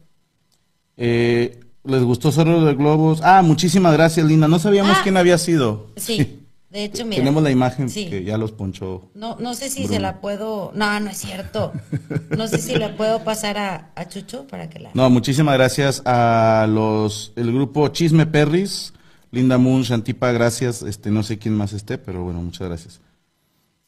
eh, ¿les gustó solo de globos? Ah, muchísimas gracias, Linda. No sabíamos Ah. quién había sido. Sí, de hecho, mira. Tenemos la imagen Sí. que ya los ponchó. No, no sé si Bruno. se la puedo. No, no es cierto. No sé si la puedo pasar a, a Chucho para que la. No, muchísimas gracias a los el grupo Chisme Perris, Linda Moon, Shantipa, gracias. Este, no sé quién más esté, pero bueno, muchas gracias.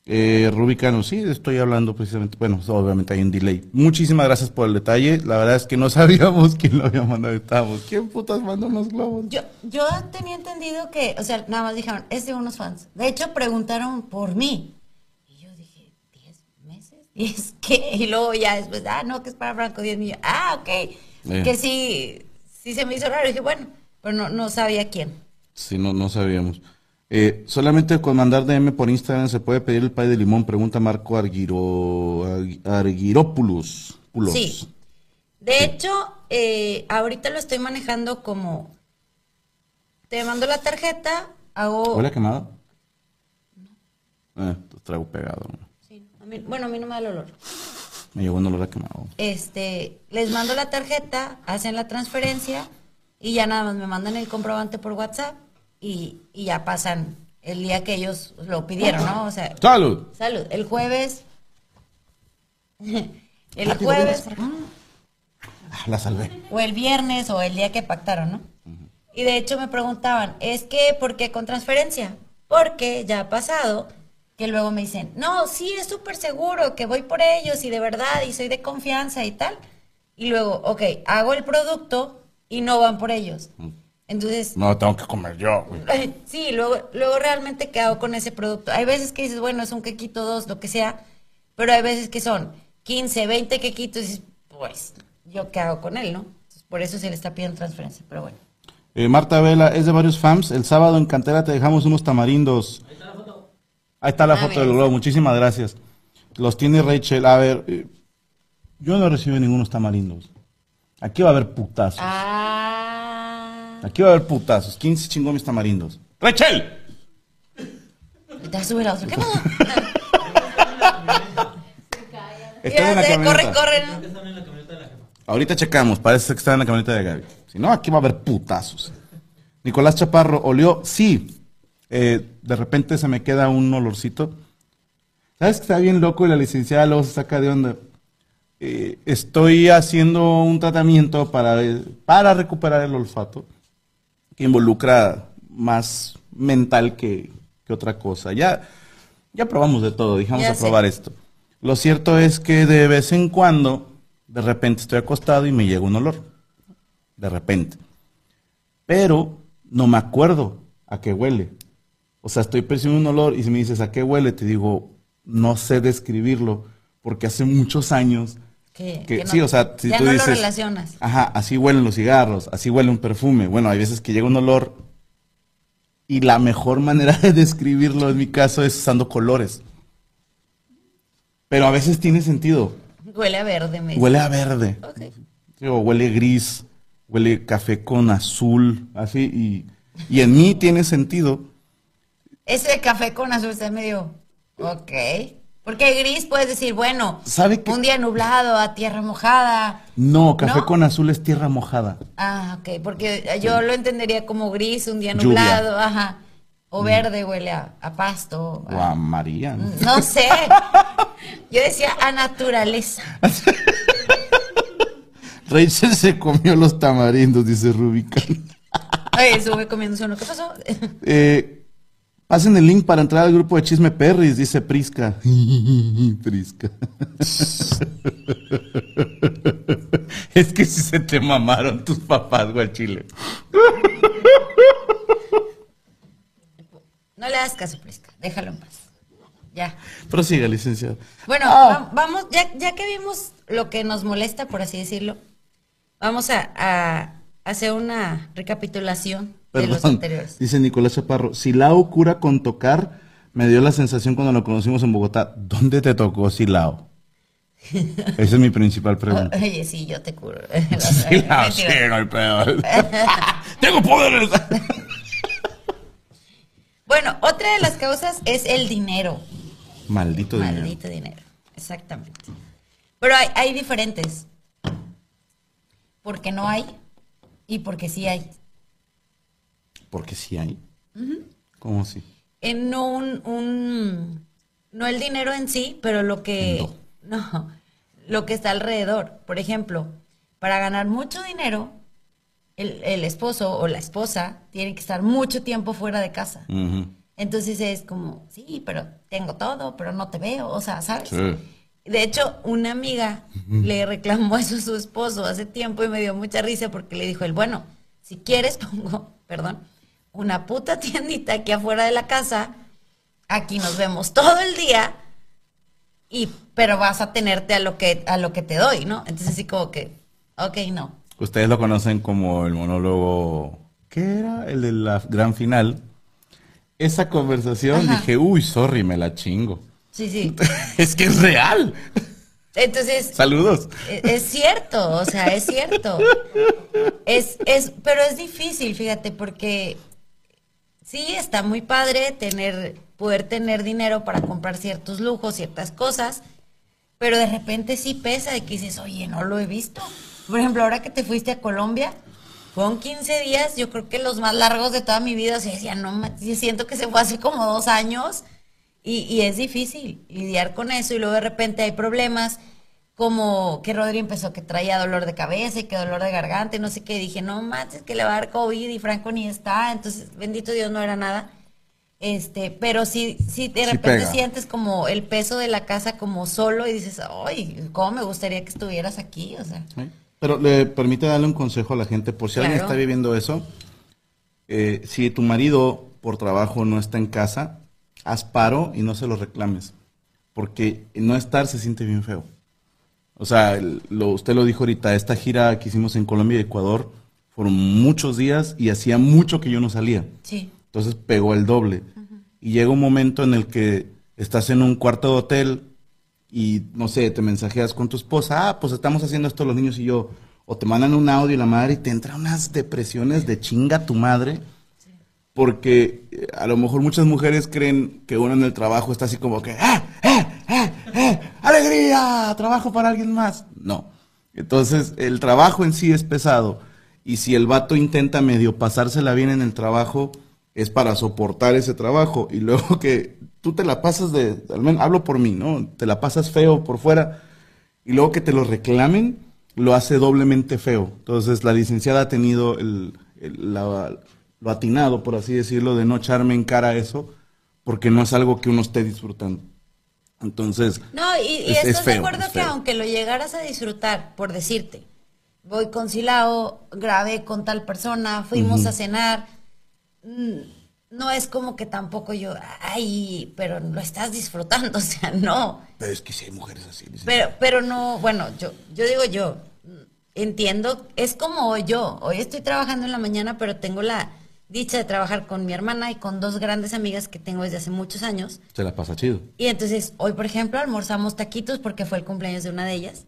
Eh, Rubicano, sí, estoy hablando precisamente. Bueno, obviamente hay un delay. Muchísimas gracias por el detalle. La verdad es que no sabíamos quién lo había mandado. Estábamos, ¿quién putas mandó los globos? Yo, yo tenía entendido que, o sea, nada más dijeron, es de unos fans. De hecho, preguntaron por mí. Y yo dije, ¿10 meses? Y es que, y luego ya después, ah, no, que es para Franco 10 millones. Ah, ok. Eh. Que sí, sí se me hizo raro. Y dije, bueno, pero no, no sabía quién. Sí, no, no sabíamos. Eh, solamente con mandar DM por Instagram se puede pedir el pay de limón, pregunta Marco Arguiro, Argi- Argiropoulos. Pulos. Sí. De hecho, eh, ahorita lo estoy manejando como, te mando la tarjeta, hago... ¿Huele quemado? Eh, te traigo pegado. ¿no? Sí, a mí- bueno, a mí no me da el olor. Me llegó un olor a quemado. este, les mando la tarjeta, hacen la transferencia y ya nada más me mandan el comprobante por WhatsApp y, y ya pasan el día que ellos lo pidieron, ¿no? O sea, ¡Salud! salud, el jueves, el Rápido, jueves Ah, La salvé. o el viernes o el día que pactaron, ¿no? Y de hecho me preguntaban, es que, ¿por qué con transferencia? Porque ya ha pasado que luego me dicen, no, sí, es súper seguro que voy por ellos y de verdad y soy de confianza y tal. Y luego, ok, hago el producto y no van por ellos. Entonces, No, tengo que comer yo, sí, luego, luego realmente qué hago con ese producto. Hay veces que dices, bueno, es un quequito, dos, lo que sea, pero hay veces que son 15, 20 quequitos y dices, pues, ¿yo qué hago con él, no? Entonces, por eso se le está pidiendo transferencia, pero bueno. Eh, Marta Vela es de varios fans. El sábado en Cantera te dejamos unos tamarindos. Ahí está la foto. Ahí está la Ah, foto bien. del globo. Muchísimas gracias. Los tiene Rachel. A ver, eh, yo no recibo ningunos tamarindos. Aquí va a haber putazos. Ah. Aquí va a haber putazos. ¿Quién se chingó mis tamarindos? ¡Rachel! Te vas a subir a otro. ¿Qué pasó? Está en la corre, camioneta. corre. ¿no? Ahorita checamos, parece que está en la camioneta de Gaby. Si no, aquí va a haber putazos. Nicolás Chaparro, ¿olió? Sí. Eh, de repente se me queda un olorcito. ¿Sabes que está bien loco y la licenciada luego se saca de onda? Eh, estoy haciendo un tratamiento para, para recuperar el olfato que involucra más mental que, que otra cosa. Ya, ya probamos de todo, dejamos Ya a probar esto. Lo cierto es que de vez en cuando, de repente estoy acostado y me llega un olor. De repente. Pero no me acuerdo a qué huele. O sea, estoy percibiendo un olor y si me dices a qué huele, te digo, no sé describirlo, porque hace muchos años Que- que, que no- sí, o sea, si ya tú no lo dices, relacionas. Ajá, así huelen los cigarros, así huele un perfume. Bueno, hay veces que llega un olor y la mejor manera de describirlo en mi caso es usando colores. Pero a veces tiene sentido. Huele a verde, me. Huele a verde. Ok. Sí, o huele gris, huele café con azul, así. Y, y en mí tiene sentido. Ese café con azul está medio. Ok. Porque gris puedes decir, bueno, ¿Sabe qué? un día nublado, a tierra mojada. No, café ¿No? con azul es tierra mojada. Ah, ok. Porque yo lo entendería como gris, un día Lluvia. Mm. nublado, ajá. O verde huele a, a pasto. O a María. ¿no? No sé. Yo decía a naturaleza. Rachel se comió los tamarindos, dice Rubican. Oye, sube comiéndose uno. ¿Qué pasó? Eh, pasen el link para entrar al grupo de Chisme Perris, dice Prisca. Prisca. es que si se te mamaron tus papás, güey, al chile. No le hagas caso, Prisca. Déjalo en paz. Ya. Prosiga, licenciado. Bueno, Ah. va- vamos, ya, ya que vimos lo que nos molesta, por así decirlo, vamos a, a hacer una recapitulación de los Perdón, anteriores. dice Nicolás Chaparro. Si Lau cura con tocar, me dio la sensación cuando lo conocimos en Bogotá, ¿dónde te tocó Silao? Esa es mi principal pregunta. Oye, sí, yo te curo. Silao, sí, no hay pedo. Tengo poderes. Bueno, otra de las causas es el dinero. Maldito dinero. Maldito dinero. Exactamente. Pero hay, hay diferentes. Porque no hay y porque sí hay. Porque sí hay. ¿Cómo así? En no un, un- no el dinero en sí, pero lo que no. lo que está alrededor. Por ejemplo, para ganar mucho dinero, el, el esposo o la esposa tiene que estar mucho tiempo fuera de casa. Entonces es como, sí, pero tengo todo, pero no te veo, o sea, ¿sabes? Sí. De hecho, una amiga le reclamó eso a su esposo hace tiempo y me dio mucha risa porque le dijo él, bueno, si quieres pongo, perdón, una puta tiendita aquí afuera de la casa, aquí nos vemos todo el día y pero vas a tenerte a lo que a lo que te doy, ¿no? Entonces así como que, ok, no. Ustedes lo conocen como el monólogo. ¿Qué era? El de la gran final. Esa conversación Ajá. dije, uy, sorry, me la chingo. Sí, sí. es que es real. Entonces, Saludos. Es, es cierto, o sea, es cierto. Es, es, pero es difícil, fíjate, porque sí está muy padre tener, poder tener dinero para comprar ciertos lujos, ciertas cosas, pero de repente sí pesa de que dices, oye, no lo he visto. Por ejemplo, ahora que te fuiste a Colombia, fueron 15 días, yo creo que los más largos de toda mi vida, o sea, decía, no, siento que se fue hace como dos años y, y es difícil lidiar con eso y luego de repente hay problemas como que Rodri empezó que traía dolor de cabeza y que dolor de garganta y no sé qué, dije, no manches, que le va a dar COVID y Franco ni está, entonces, bendito Dios, no era nada. Este, pero sí, sí, de Sí repente pega. sientes como el peso de la casa como solo y dices, ay, cómo me gustaría que estuvieras aquí, o sea. ¿Sí? Pero le permite darle un consejo a la gente, por si alguien está viviendo eso. eh, si tu marido por trabajo no está en casa, haz paro y no se lo reclames. Porque no estar se siente bien feo. O sea, lo, usted lo dijo ahorita, esta gira que hicimos en Colombia y Ecuador fueron muchos días y hacía mucho que yo no salía. Sí. Entonces pegó el doble. Y llega un momento en el que estás en un cuarto de hotel y, no sé, te mensajeas con tu esposa, ah, pues estamos haciendo esto los niños y yo, o te mandan un audio y la madre y te entran unas depresiones de chinga tu madre, porque eh, a lo mejor muchas mujeres creen que uno en el trabajo está así como que, ¡ah, ah, ah, ah, Trabajo para alguien más. No. Entonces, el trabajo en sí es pesado. Y si el vato intenta medio pasársela bien en el trabajo, es para soportar ese trabajo. Y luego que tú te la pasas de, al menos hablo por mí, ¿no? Te la pasas feo por fuera. Y luego que te lo reclamen, lo hace doblemente feo. Entonces, la licenciada ha tenido el, lo atinado, por así decirlo, de no echarme en cara eso, porque no es algo que uno esté disfrutando. Entonces, No, y, y Es- es estás de feo, acuerdo es que aunque lo llegaras a disfrutar, por decirte, voy con Silao, grabé con tal persona, fuimos a cenar, mm, no es como que tampoco yo, ay, pero lo estás disfrutando, o sea, no. pero es que si hay mujeres así. Pero, pero no, bueno, yo, yo digo yo, entiendo, es como hoy yo, hoy estoy trabajando en la mañana, pero tengo la dicha de trabajar con mi hermana y con dos grandes amigas que tengo desde hace muchos años. Se la pasa chido. Y entonces, hoy, por ejemplo, almorzamos taquitos porque fue el cumpleaños de una de ellas.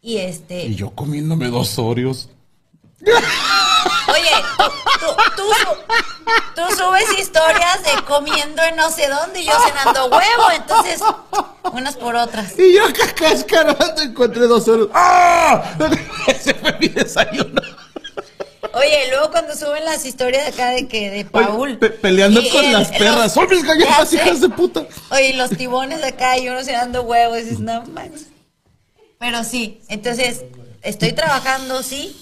Y este. Y yo comiéndome dos Oreos. Oye, tú, tú- tú su- tú subes historias de comiendo en no sé dónde y yo cenando huevo. Entonces, unas por otras. Y yo cascarando encontré dos Oreos. ¡Ah! Ese fue mi desayuno. Oye, y luego cuando suben las historias de acá de que de Paul. Pe- peleando y con el- las los- perras. ¡Son mis galletas, hijas de puta! Oye, los tibones de acá y uno cenando huevos. Y dices, no manches. Pero sí, entonces, estoy trabajando, sí,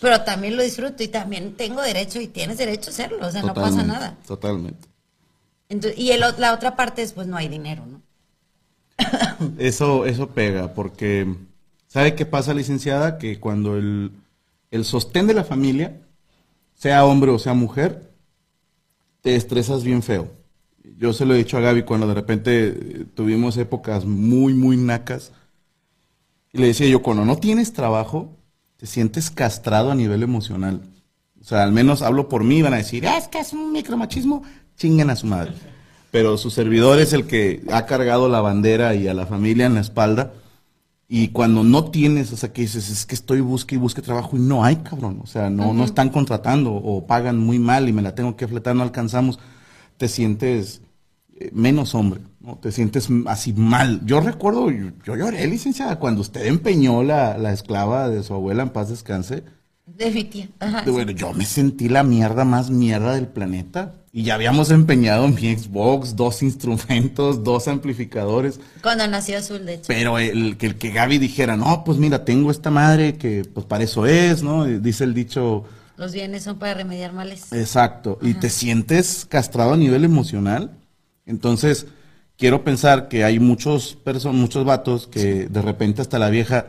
pero también lo disfruto y también tengo derecho y tienes derecho a hacerlo. O sea, no pasa nada. Totalmente. Entonces, y el la otra parte es, pues no hay dinero, ¿no? Eso, eso pega, porque ¿sabe qué pasa, licenciada? Que cuando el, el sostén de la familia, sea hombre o sea mujer, te estresas bien feo. Yo se lo he dicho a Gaby cuando de repente eh, tuvimos épocas muy, muy nacas. Y le decía yo, cuando no tienes trabajo, te sientes castrado a nivel emocional. O sea, al menos hablo por mí, van a decir, "Ah, es que es un micromachismo, chinguen a su madre. pero su servidor es el que ha cargado la bandera y a la familia en la espalda. Y cuando no tienes, o sea, que dices, es que estoy busque y busque trabajo y no hay, cabrón. O sea, no, no están contratando o pagan muy mal y me la tengo que fletar, no alcanzamos. Te sientes eh, menos hombre, ¿no? Te sientes así mal. Yo recuerdo, yo, yo lloré, licenciada, cuando usted empeñó la, la esclava de su abuela en paz descanse. De mi tía. Ajá, Bueno, yo me sentí la mierda más mierda del planeta. Y ya habíamos empeñado mi Xbox, dos instrumentos, dos amplificadores. Cuando nació Azul, de hecho. Pero el que, el que Gaby dijera, no, pues mira, tengo esta madre que pues para eso es, ¿no? Dice el dicho, Los bienes son para remediar males. exacto. Y te sientes castrado a nivel emocional. Entonces, quiero pensar que hay muchos perso- muchos vatos que de repente hasta la vieja,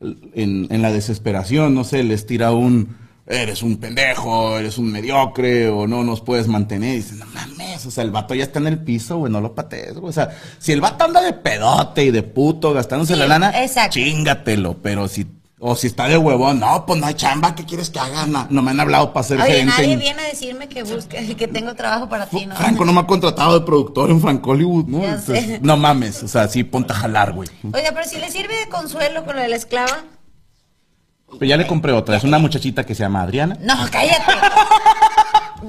en, en la desesperación, no sé, les tira un, eres un pendejo, eres un mediocre, o no nos puedes mantener. Y dicen, no mames, o sea, el vato ya está en el piso, güey, no lo patees, güey. O sea, si el vato anda de pedote y de puto gastándose Sí, la lana, exacto. chingatelo. Pero si, o si está de huevón, no, pues no hay chamba, ¿qué quieres que haga? No, no me han hablado para ser Oye, gerente. nadie en- viene a decirme que busque, que tengo trabajo para ti, ¿no? Franco no me ha contratado de productor en Franco Hollywood, ¿no? Entonces, no mames, o sea, sí, ponte a jalar, güey. Oiga, pero si le sirve de consuelo con lo de la esclava. Pero ya le compré otra, es una muchachita que se llama Adriana. No, cállate.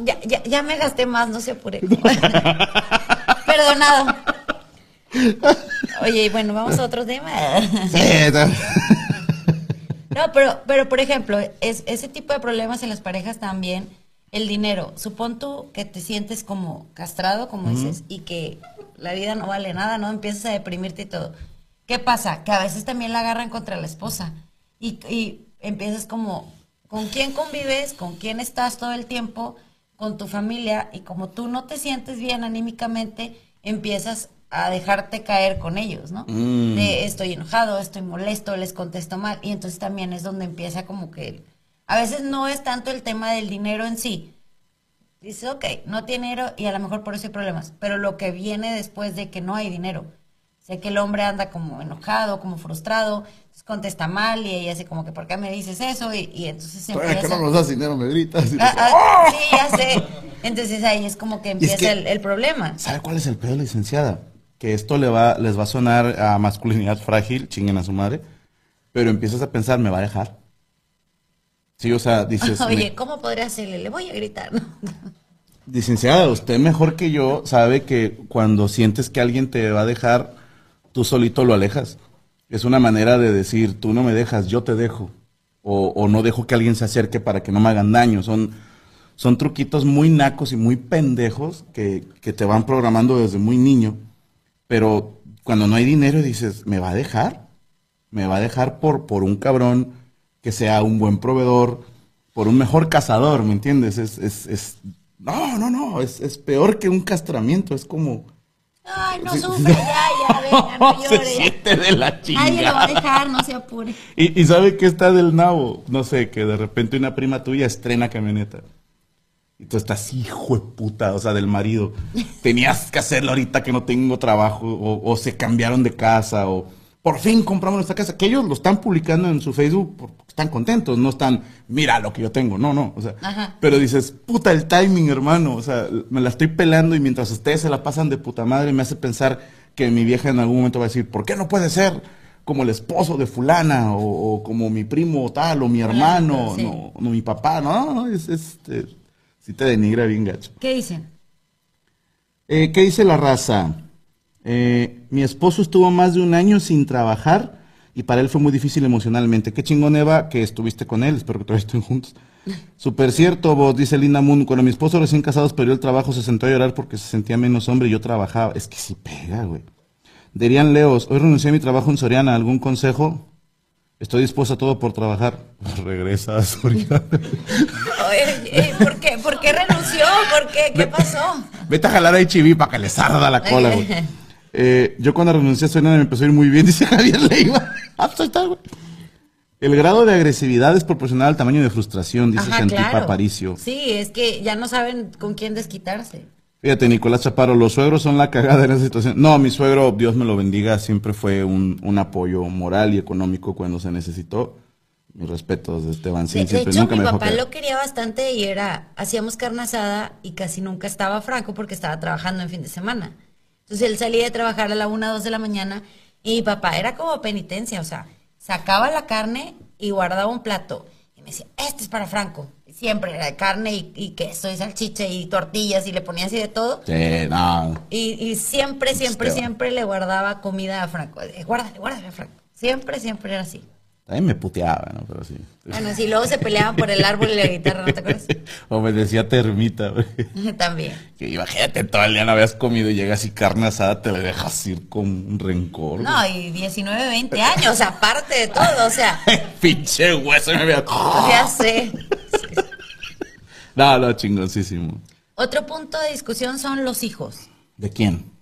Ya, ya, ya me gasté más, no se apure. Perdonado. Oye, y bueno, vamos a otro tema. Sí, está- No, pero, pero por ejemplo, es, ese tipo de problemas en las parejas también, el dinero. Supón tú que te sientes como castrado, como dices, y que la vida no vale nada, ¿no? Empiezas a deprimirte y todo. ¿Qué pasa? Que a veces también la agarran contra la esposa. Y, y empiezas como, ¿con quién convives? ¿Con quién estás todo el tiempo? Con tu familia. Y como tú no te sientes bien anímicamente, empiezas a dejarte caer con ellos, ¿no? Mm. De estoy enojado, estoy molesto, les contesto mal. Y entonces también es donde empieza como que... A veces no es tanto el tema del dinero en sí. Dices, ok, no tiene dinero y a lo mejor por eso hay problemas. Pero lo que viene después de que no hay dinero. Sé que el hombre anda como enojado, como frustrado, contesta mal y ella hace como que, ¿por qué me dices eso? Y, y entonces se Todavía que empieza... no nos das dinero, me gritas. Ah, ah, sí, ya sé. Entonces ahí es como que es empieza que- el, el problema. ¿Sabe cuál es el pedo, licenciada? Que esto le va, les va a sonar a masculinidad frágil, chinguen a su madre, pero empiezas a pensar, me va a dejar. Sí, o sea, dices, Oye, me- ¿cómo podría hacerle? Le voy a gritar. licenciada, usted mejor que yo sabe que cuando sientes que alguien te va a dejar, tú solito lo alejas. Es una manera de decir, tú no me dejas, yo te dejo. O, o no dejo que alguien se acerque para que no me hagan daño. Son, son truquitos muy nacos y muy pendejos que, que te van programando desde muy niño. Pero cuando no hay dinero dices, ¿me va a dejar? ¿Me va a dejar por, por un cabrón que sea un buen proveedor, por un mejor cazador, ¿me entiendes? Es, es, es, no, no, no, es, es peor que un castramiento, es como... Ay, no sufre, ya, ya, venga, no se llore. ya. siente de la Nadie lo va a chingada. dejar, no se apure. Y, y sabe que está del nabo, no sé, que de repente una prima tuya estrena camioneta. Y tú estás, hijo de puta, o sea, del marido. Tenías que hacerlo ahorita que no tengo trabajo, o, o se cambiaron de casa, o por fin compramos nuestra casa. Que ellos lo están publicando en su Facebook porque están contentos, no están, mira lo que yo tengo, no, no. O sea, Ajá. pero dices, puta, el timing, hermano. O sea, me la estoy pelando y mientras ustedes se la pasan de puta madre, me hace pensar que mi vieja en algún momento va a decir, ¿por qué no puede ser como el esposo de fulana o, o como mi primo tal o mi hermano, sí. no, no mi papá? No, no, es, es, eh, sí te denigra bien gacho. ¿Qué dicen? Eh, ¿Qué dice la raza? Eh, mi esposo estuvo más de un año sin trabajar y para él fue muy difícil emocionalmente. Qué chingón, Eva, que estuviste con él. Espero que todavía estén juntos. Súper cierto, vos, dice Linda Moon. Cuando mi esposo recién casados perdió el trabajo, se sentó a llorar porque se sentía menos hombre y yo trabajaba. Es que sí pega, güey. Derian Leos, hoy renuncié a mi trabajo en Soriana. ¿Algún consejo? Estoy dispuesto a todo por trabajar. Regresa a Soriana. Oye, ¿por, qué, ¿Por qué renunció? ¿Por qué? ¿Qué pasó? Vete a jalar a HIV para que le sarda la cola, güey. Eh, yo cuando renuncié a Soriana me empezó a ir muy bien, dice Javier Leiva. Ah. El grado de agresividad es proporcional al tamaño de frustración, dice Ajá, Santipa claro. Aparicio. Sí, es que ya no saben con quién desquitarse. Fíjate, Nicolás Chaparro, los suegros son la cagada en esa situación. No, mi suegro, Dios me lo bendiga, siempre fue un, un apoyo moral y económico cuando se necesitó. Mis respetos de Esteban. De, Sí, de siempre, hecho, nunca mi me papá lo quería bastante y era, hacíamos carne asada y casi nunca estaba Franco porque estaba trabajando en fin de semana. Entonces él salía de trabajar a la una, dos de la mañana y mi papá era como penitencia, o sea, sacaba la carne y guardaba un plato y me decía, este es para Franco. Siempre era de carne y, y queso y salchicha y tortillas y le ponía así de todo. Sí, no. Y, y siempre, siempre, Esteban. siempre le guardaba comida a Franco. Eh, Guárdale, guárdale a Franco. Siempre, siempre era así. También me puteaba, ¿no? Pero sí. Bueno, si luego se peleaban por el árbol y la guitarra, ¿no te acuerdas? o me decía termita, güey. También. Que imagínate, todo el día no habías comido y llegas y carne asada te la dejas ir con un rencor. No, y 19, 20 años, aparte de todo, o sea. Pinche hueso me había... ya sé. No, no, chingoncísimo. Otro punto de discusión son los hijos, ¿De quién?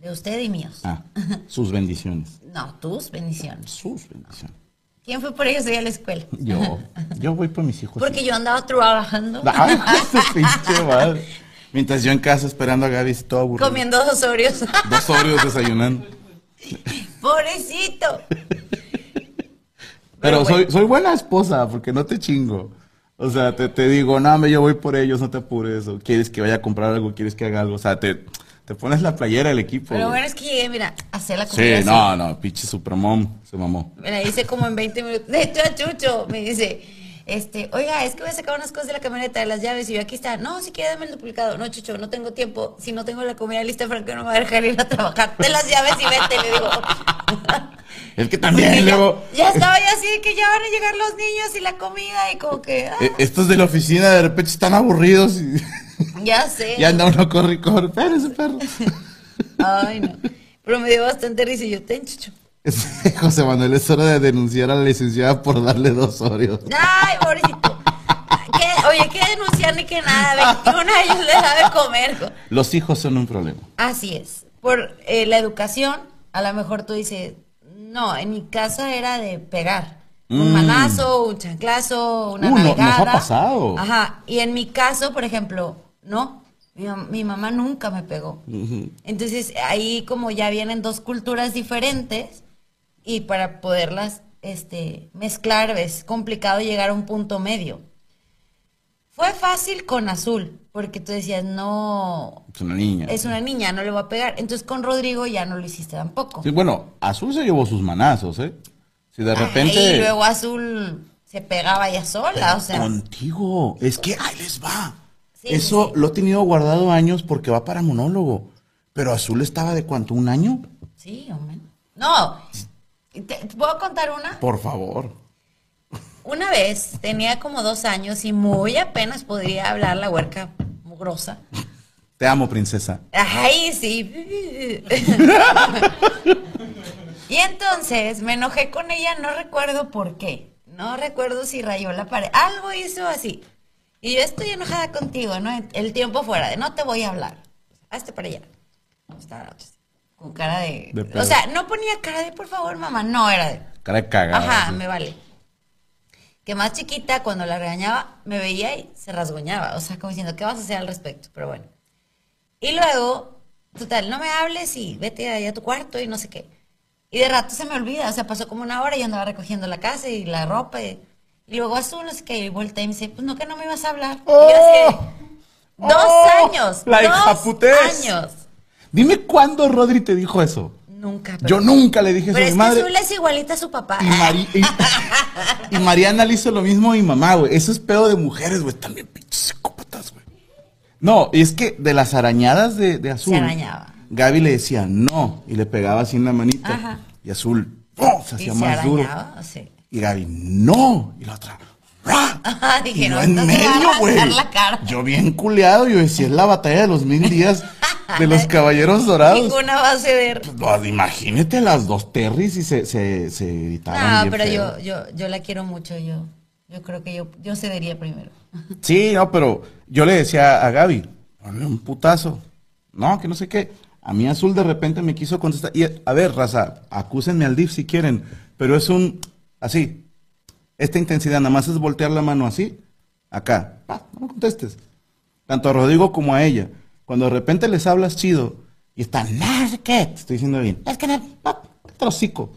de usted y míos. Ah, sus bendiciones. No, tus bendiciones. Sus bendiciones. ¿Quién fue por ellos hoy a la escuela? Yo, yo voy por mis hijos. Porque yo andaba trabajando, su pinche madre. Mientras yo en casa esperando a Gaby, todo aburrido. comiendo dos Oreos. Dos Oreos desayunando. Pobrecito. Pero bueno. soy, soy buena esposa, porque no te chingo. O sea, te, te digo, no, yo voy por ellos, no te apures. O quieres que vaya a comprar algo, quieres que haga algo. O sea, te, te pones la playera del equipo. Pero güey. bueno, es que llegué, mira, a hacer la Sí, comida. así. no, no, pinche supermom, se mamó. Me la hice como en 20 minutos. De hecho, a Chucho me dice, este, oiga, es que voy a sacar unas cosas de la camioneta, de las llaves, y yo aquí está. No, si quiere dame el duplicado. No, Chucho, no tengo tiempo. Si no tengo la comida lista, Franco no me va a dejar ir a trabajar. De las llaves y vete, le digo. Es que también ya, luego... ya estaba yo así que ya van a llegar los niños y la comida y como que, ah, eh, Estos de la oficina de repente están aburridos y, ya sé. y anda uno corre y corre. Espérese, perro. Ay, no. Pero me dio bastante risa y yo, ten, Chucho. José Manuel, es hora de denunciar a la licenciada por darle dos Oreos. Ay, pobrecito. ¿Qué? Oye, que denunciar ni que nada. 21 años le da de comer. Los hijos son un problema. Así es. Por eh, la educación, a lo mejor tú dices, no, en mi casa era de pegar. Un Mm. manazo, un chanclazo, una Uh, no- nos ha navegada. pasado. Ajá. Y en mi caso, por ejemplo, no. Mi mamá nunca me pegó. Entonces, ahí como ya vienen dos culturas diferentes y para poderlas este, mezclar es complicado llegar a un punto medio. Fue fácil con Azul, porque tú decías, no, Es una niña. es una niña, no le voy a pegar. Entonces con Rodrigo ya no lo hiciste tampoco. Sí, bueno, Azul se llevó sus manazos, ¿eh? Si de repente... y luego Azul se pegaba ya sola, o sea. Contigo. Es que ahí les va. Sí, Eso sí, sí. lo he tenido guardado años porque va para monólogo. Pero Azul estaba de cuánto, un año? Sí, hombre. No, ¿te, puedo contar una? Por favor. Una vez tenía como dos años y muy apenas podría hablar la huerca mugrosa. Te amo, princesa. Ay, sí. y entonces me enojé con ella, no recuerdo por qué. No recuerdo si rayó la pared. Algo hizo así. Y yo estoy enojada contigo, ¿no? El tiempo fuera de no te voy a hablar. Hazte para allá. La otra así, Con cara de. O sea, no ponía cara de por favor, mamá. No era de. Cara de cagada. Ajá, me vale. Que más chiquita, cuando la regañaba, me veía y se rasguñaba. O sea, como diciendo, ¿qué vas a hacer al respecto? Pero bueno. Y luego, total, no me hables y vete allá a tu cuarto y no sé qué. Y de rato se me olvida. O sea, pasó como una hora y yo andaba recogiendo la casa y la ropa. Y, y luego azul, no sé qué. Y volteé y me dice, pues no, que no me ibas a hablar. Y yo así, de, dos ¡Oh! años. La dos años. Dime cuándo Rodri te dijo eso. Nunca. pero- Yo nunca le dije eso Pero a es mi que madre. azul es igualita a su papá. Y, Mari- y- y Mariana le hizo lo mismo a mi mamá, güey. Eso es pedo de mujeres, güey. También pinches psicópatas, güey. No, y es que de las arañadas de, de Azul. Se arañaba. Gaby le decía no y le pegaba así en la manita. Ajá. Y Azul ¡pum! se hacía más duro. arañaba, sí. Y Gaby no. Y la otra ¡ra! Ajá, dije, y yo no, en medio, güey. Yo bien culeado. Yo decía, es la batalla de los mil días de los caballeros dorados. Ninguna va a ceder. Pues, imagínate las dos Terrys y se, se, se gritaban No, pero feo. yo, yo, yo la quiero mucho, yo, yo creo que yo, yo cedería primero. Sí, no, pero yo le decía a Gaby, ponle un putazo. No, que no sé qué. A mí Azul de repente me quiso contestar. Y a ver, raza, acúsenme al DIF si quieren, pero es un así. Esta intensidad nada más es voltear la mano así, acá. No me contestes. Tanto a Rodrigo como a ella. Cuando de repente les hablas chido y están, no qué, te estoy diciendo bien. Es que no, trocico.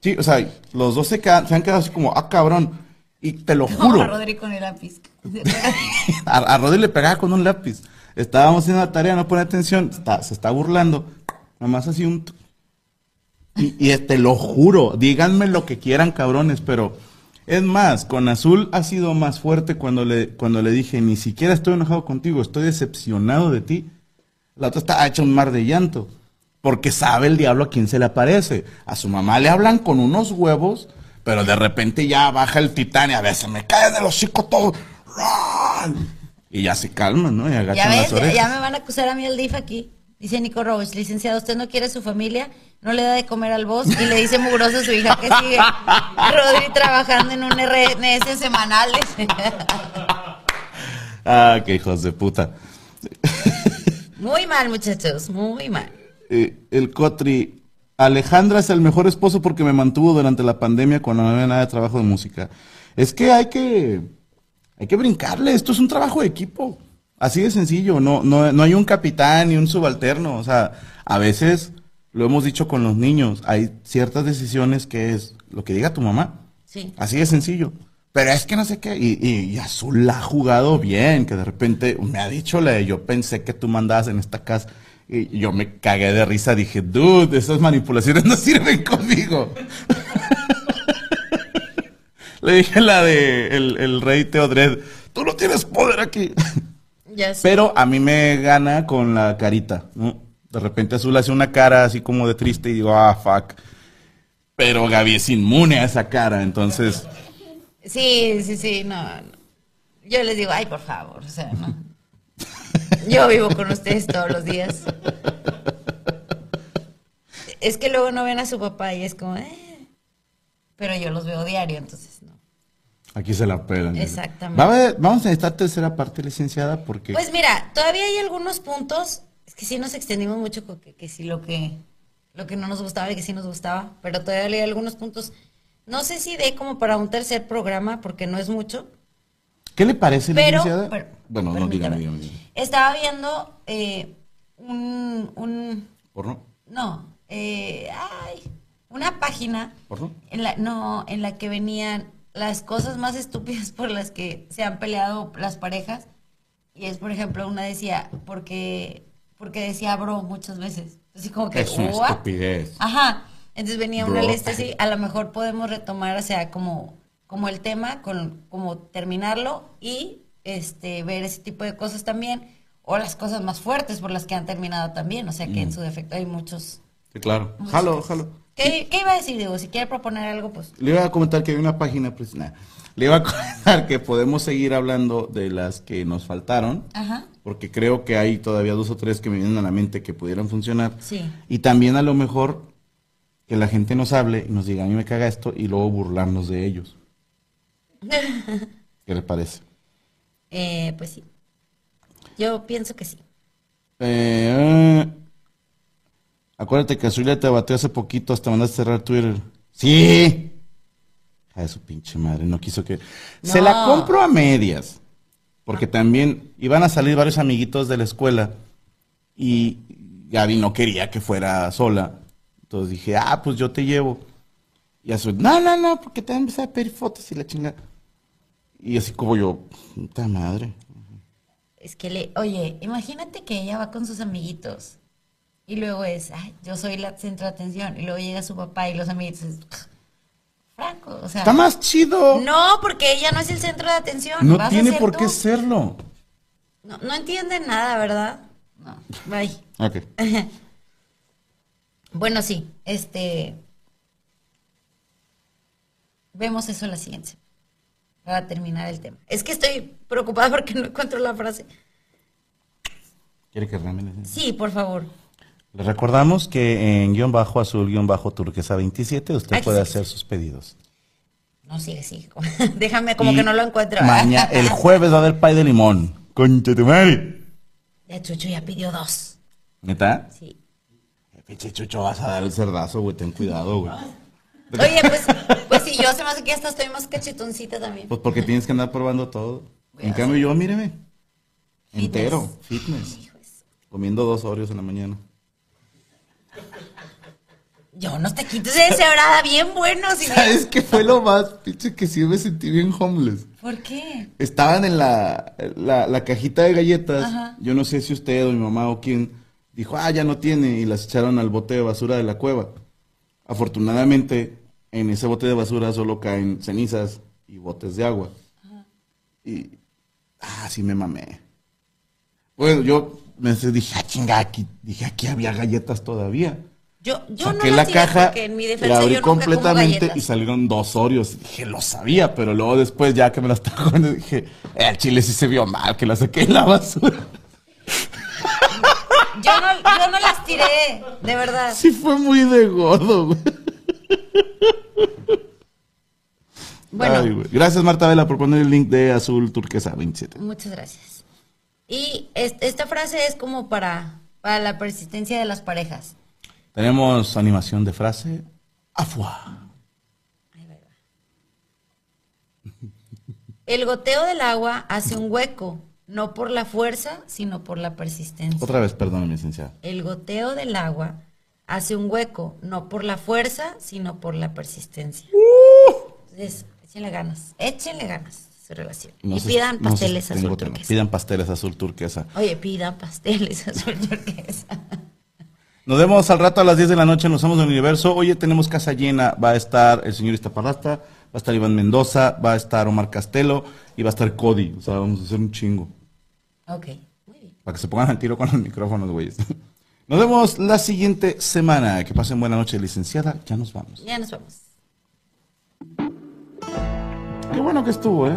Sí, o sea, los dos se, quedan- se han quedado así como, ah, cabrón. Y te lo juro. a Rodri con el lápiz. A, a Rodri le pegaba con un lápiz. Estábamos haciendo la tarea, no pone atención, está- se está burlando. Nada más así un... Y, y te lo juro, díganme lo que quieran, cabrones, pero es más, con Azul ha sido más fuerte cuando le, cuando le dije, ni siquiera estoy enojado contigo, estoy decepcionado de ti. La otra está hecha un mar de llanto, porque sabe el diablo a quién se le aparece. A su mamá le hablan con unos huevos, pero de repente ya baja el titán y a veces me cae de los hocico todo. Y ya se calman, ¿no? Y Ya agachan ves, las ya, orejas. ya me van a acusar a mí el DIF aquí. Dice Nico Roach, licenciado, usted no quiere a su familia, no le da de comer al boss y le dice mugroso a su hija que sigue. Rodri trabajando en un RNS semanal. Ah, qué hijos de puta. Muy mal, muchachos, muy mal. Eh, el Cotri. Alejandra es el mejor esposo porque me mantuvo durante la pandemia cuando no había nada de trabajo de música. Es que hay que, hay que brincarle. Esto es un trabajo de equipo. Así de sencillo. No, no, no hay un capitán ni un subalterno. O sea, a veces lo hemos dicho con los niños. Hay ciertas decisiones que es lo que diga tu mamá. Sí. Así de sencillo. Pero es que no sé qué. Y, y, y Azul la ha jugado bien. Que de repente me ha dicho la de yo pensé que tú mandabas en esta casa. Y yo me cagué de risa. Dije, dude, esas manipulaciones no sirven conmigo. Le dije la de el, el rey Teodred. Tú no tienes poder aquí. Ya sé. Pero a mí me gana con la carita, ¿no? De repente Azul hace una cara así como de triste y digo, ah, fuck. Pero Gaby es inmune a esa cara, entonces... Sí, sí, sí, no. Yo les digo, ay, por favor, o sea, no. Yo vivo con ustedes todos los días. Es que luego no ven a su papá y es como, eh. Pero yo los veo diario, entonces. Aquí se la pelan. Exactamente. Va a haber- vamos a necesitar tercera parte, licenciada, porque... Pues mira, todavía hay algunos puntos. Es que sí nos extendimos mucho que, que sí lo que, lo que no nos gustaba y que sí nos gustaba. Pero todavía hay algunos puntos. No sé si de como para un tercer programa, porque no es mucho. ¿Qué le parece, Pero, licenciada? pero- bueno, no, dígame, dígame. Estaba viendo eh, un, un, ¿Porno? no, eh, ay, una página ¿Porno? en la, no, en la que venían las cosas más estúpidas por las que se han peleado las parejas. Y es, por ejemplo, una decía, porque, porque decía bro muchas veces. Así como que, Es una estupidez. Ajá. Entonces venía una lista así, a lo mejor podemos retomar, o sea, como, como el tema, con, como terminarlo y este ver ese tipo de cosas también, o las cosas más fuertes por las que han terminado también, o sea que Mm. en su defecto hay muchos. Sí, claro. Jalo, jalo. ¿Qué, ¿Qué iba a decir, Diego? Si quiere proponer algo, pues. Le iba a comentar que hay una página, pues nada. Le iba a comentar que podemos seguir hablando de las que nos faltaron, Ajá. porque creo que hay todavía dos o tres que me vienen a la mente que pudieran funcionar. Sí. Y también a lo mejor que la gente nos hable y nos diga, a mí me caga esto, y luego burlarnos de ellos. ¿Qué le parece? Eh, pues sí. Yo pienso que sí. Eh, acuérdate que Azulia te batió hace poquito, hasta mandaste cerrar Twitter. Sí. A su pinche madre, no quiso que... Se la compro a medias, porque también iban a salir varios amiguitos de la escuela y Gaby no quería que fuera sola. Entonces dije, ah, pues yo te llevo. Y Azul, no, no, no, porque te van a empezar a pedir fotos y la chingada. Y así como yo, puta madre. Es que le, oye, imagínate que ella va con sus amiguitos y luego es, ay, yo soy la centro de atención y luego llega su papá y los amiguitos, es, Franco, o sea, Está más chido. no, porque ella no es el centro de atención, No tiene por tú. qué serlo. No, no entienden nada, ¿verdad? No, bye. Ok. Bueno, sí, este, vemos eso en la siguiente, para terminar el tema. Es que estoy preocupada porque no encuentro la frase. ¿Quiere que realmente? Sí, por favor. Le recordamos que en guion bajo azul guion bajo turquesa 27 usted puede sí, hacer sus pedidos. No, sigue, sigue. Déjame como Y que no lo encuentro. Mañana, el jueves va a haber pay de limón. Concha tu madre. Ya Chucho ya pidió dos. ¿Neta? Sí. Pinche chucho, vas a dar el cerdazo, güey. Ten cuidado, güey. Oye, pues, pues si yo se me hace que hasta estoy más cachetoncita también. Pues porque tienes que andar probando todo. Voy En cambio, yo, míreme. Fitness. Entero, fitness. De Comiendo dos Oreos en la mañana. Yo unos taquitos de cebrada bien buenos. Y ¿Sabes qué fue lo más pinche que sí me sentí bien homeless? ¿Por qué? Estaban en la, la, la cajita de galletas. Ajá. Yo no sé si usted o mi mamá o quién dijo, ah, ya no tiene, y las echaron al bote de basura de la cueva. Afortunadamente, en ese bote de basura solo caen cenizas y botes de agua. Y, ah, sí me mamé. Bueno, yo me dije, ah, chinga, aquí, dije, aquí había galletas todavía. Yo, yo Saqué no la caja, porque en mi la defensa abrí yo nunca como completamente y salieron dos Oreos. Dije, lo sabía, pero luego después, ya que me las comiendo, dije, eh, el chile sí se vio mal, que la saqué en la basura. Yo no, yo no las tiré, de verdad. Sí fue muy de gordo, güey. Bueno, Ay, güey. Gracias, Marta Vela, por poner el link de Azul Turquesa 27. muchas gracias. Y es- esta frase es como para, para la persistencia de las parejas. Tenemos animación de frase. Afua. El goteo del agua hace un hueco, no por la fuerza, sino por la persistencia. Otra vez, perdón, licenciada. El goteo del agua hace un hueco, no por la fuerza, sino por la persistencia. Entonces, échenle ganas, échenle ganas su relación. No y pidan no pasteles azul turquesa. Pidan pasteles azul turquesa. Oye, pidan pasteles azul turquesa. Nos vemos al rato a las 10 de la noche en Los Amos del Universo. Oye, tenemos casa llena. Va a estar el señor Iztaparrasta, va a estar Iván Mendoza, va a estar Omar Castelo y va a estar Cody. O sea, vamos a hacer un chingo. ok, muy bien. Para que se pongan al tiro con los micrófonos, güeyes. Nos vemos la siguiente semana. Que pasen buena noche, licenciada. Ya nos vamos. Ya nos vamos. Bueno que estuvo, ¿eh?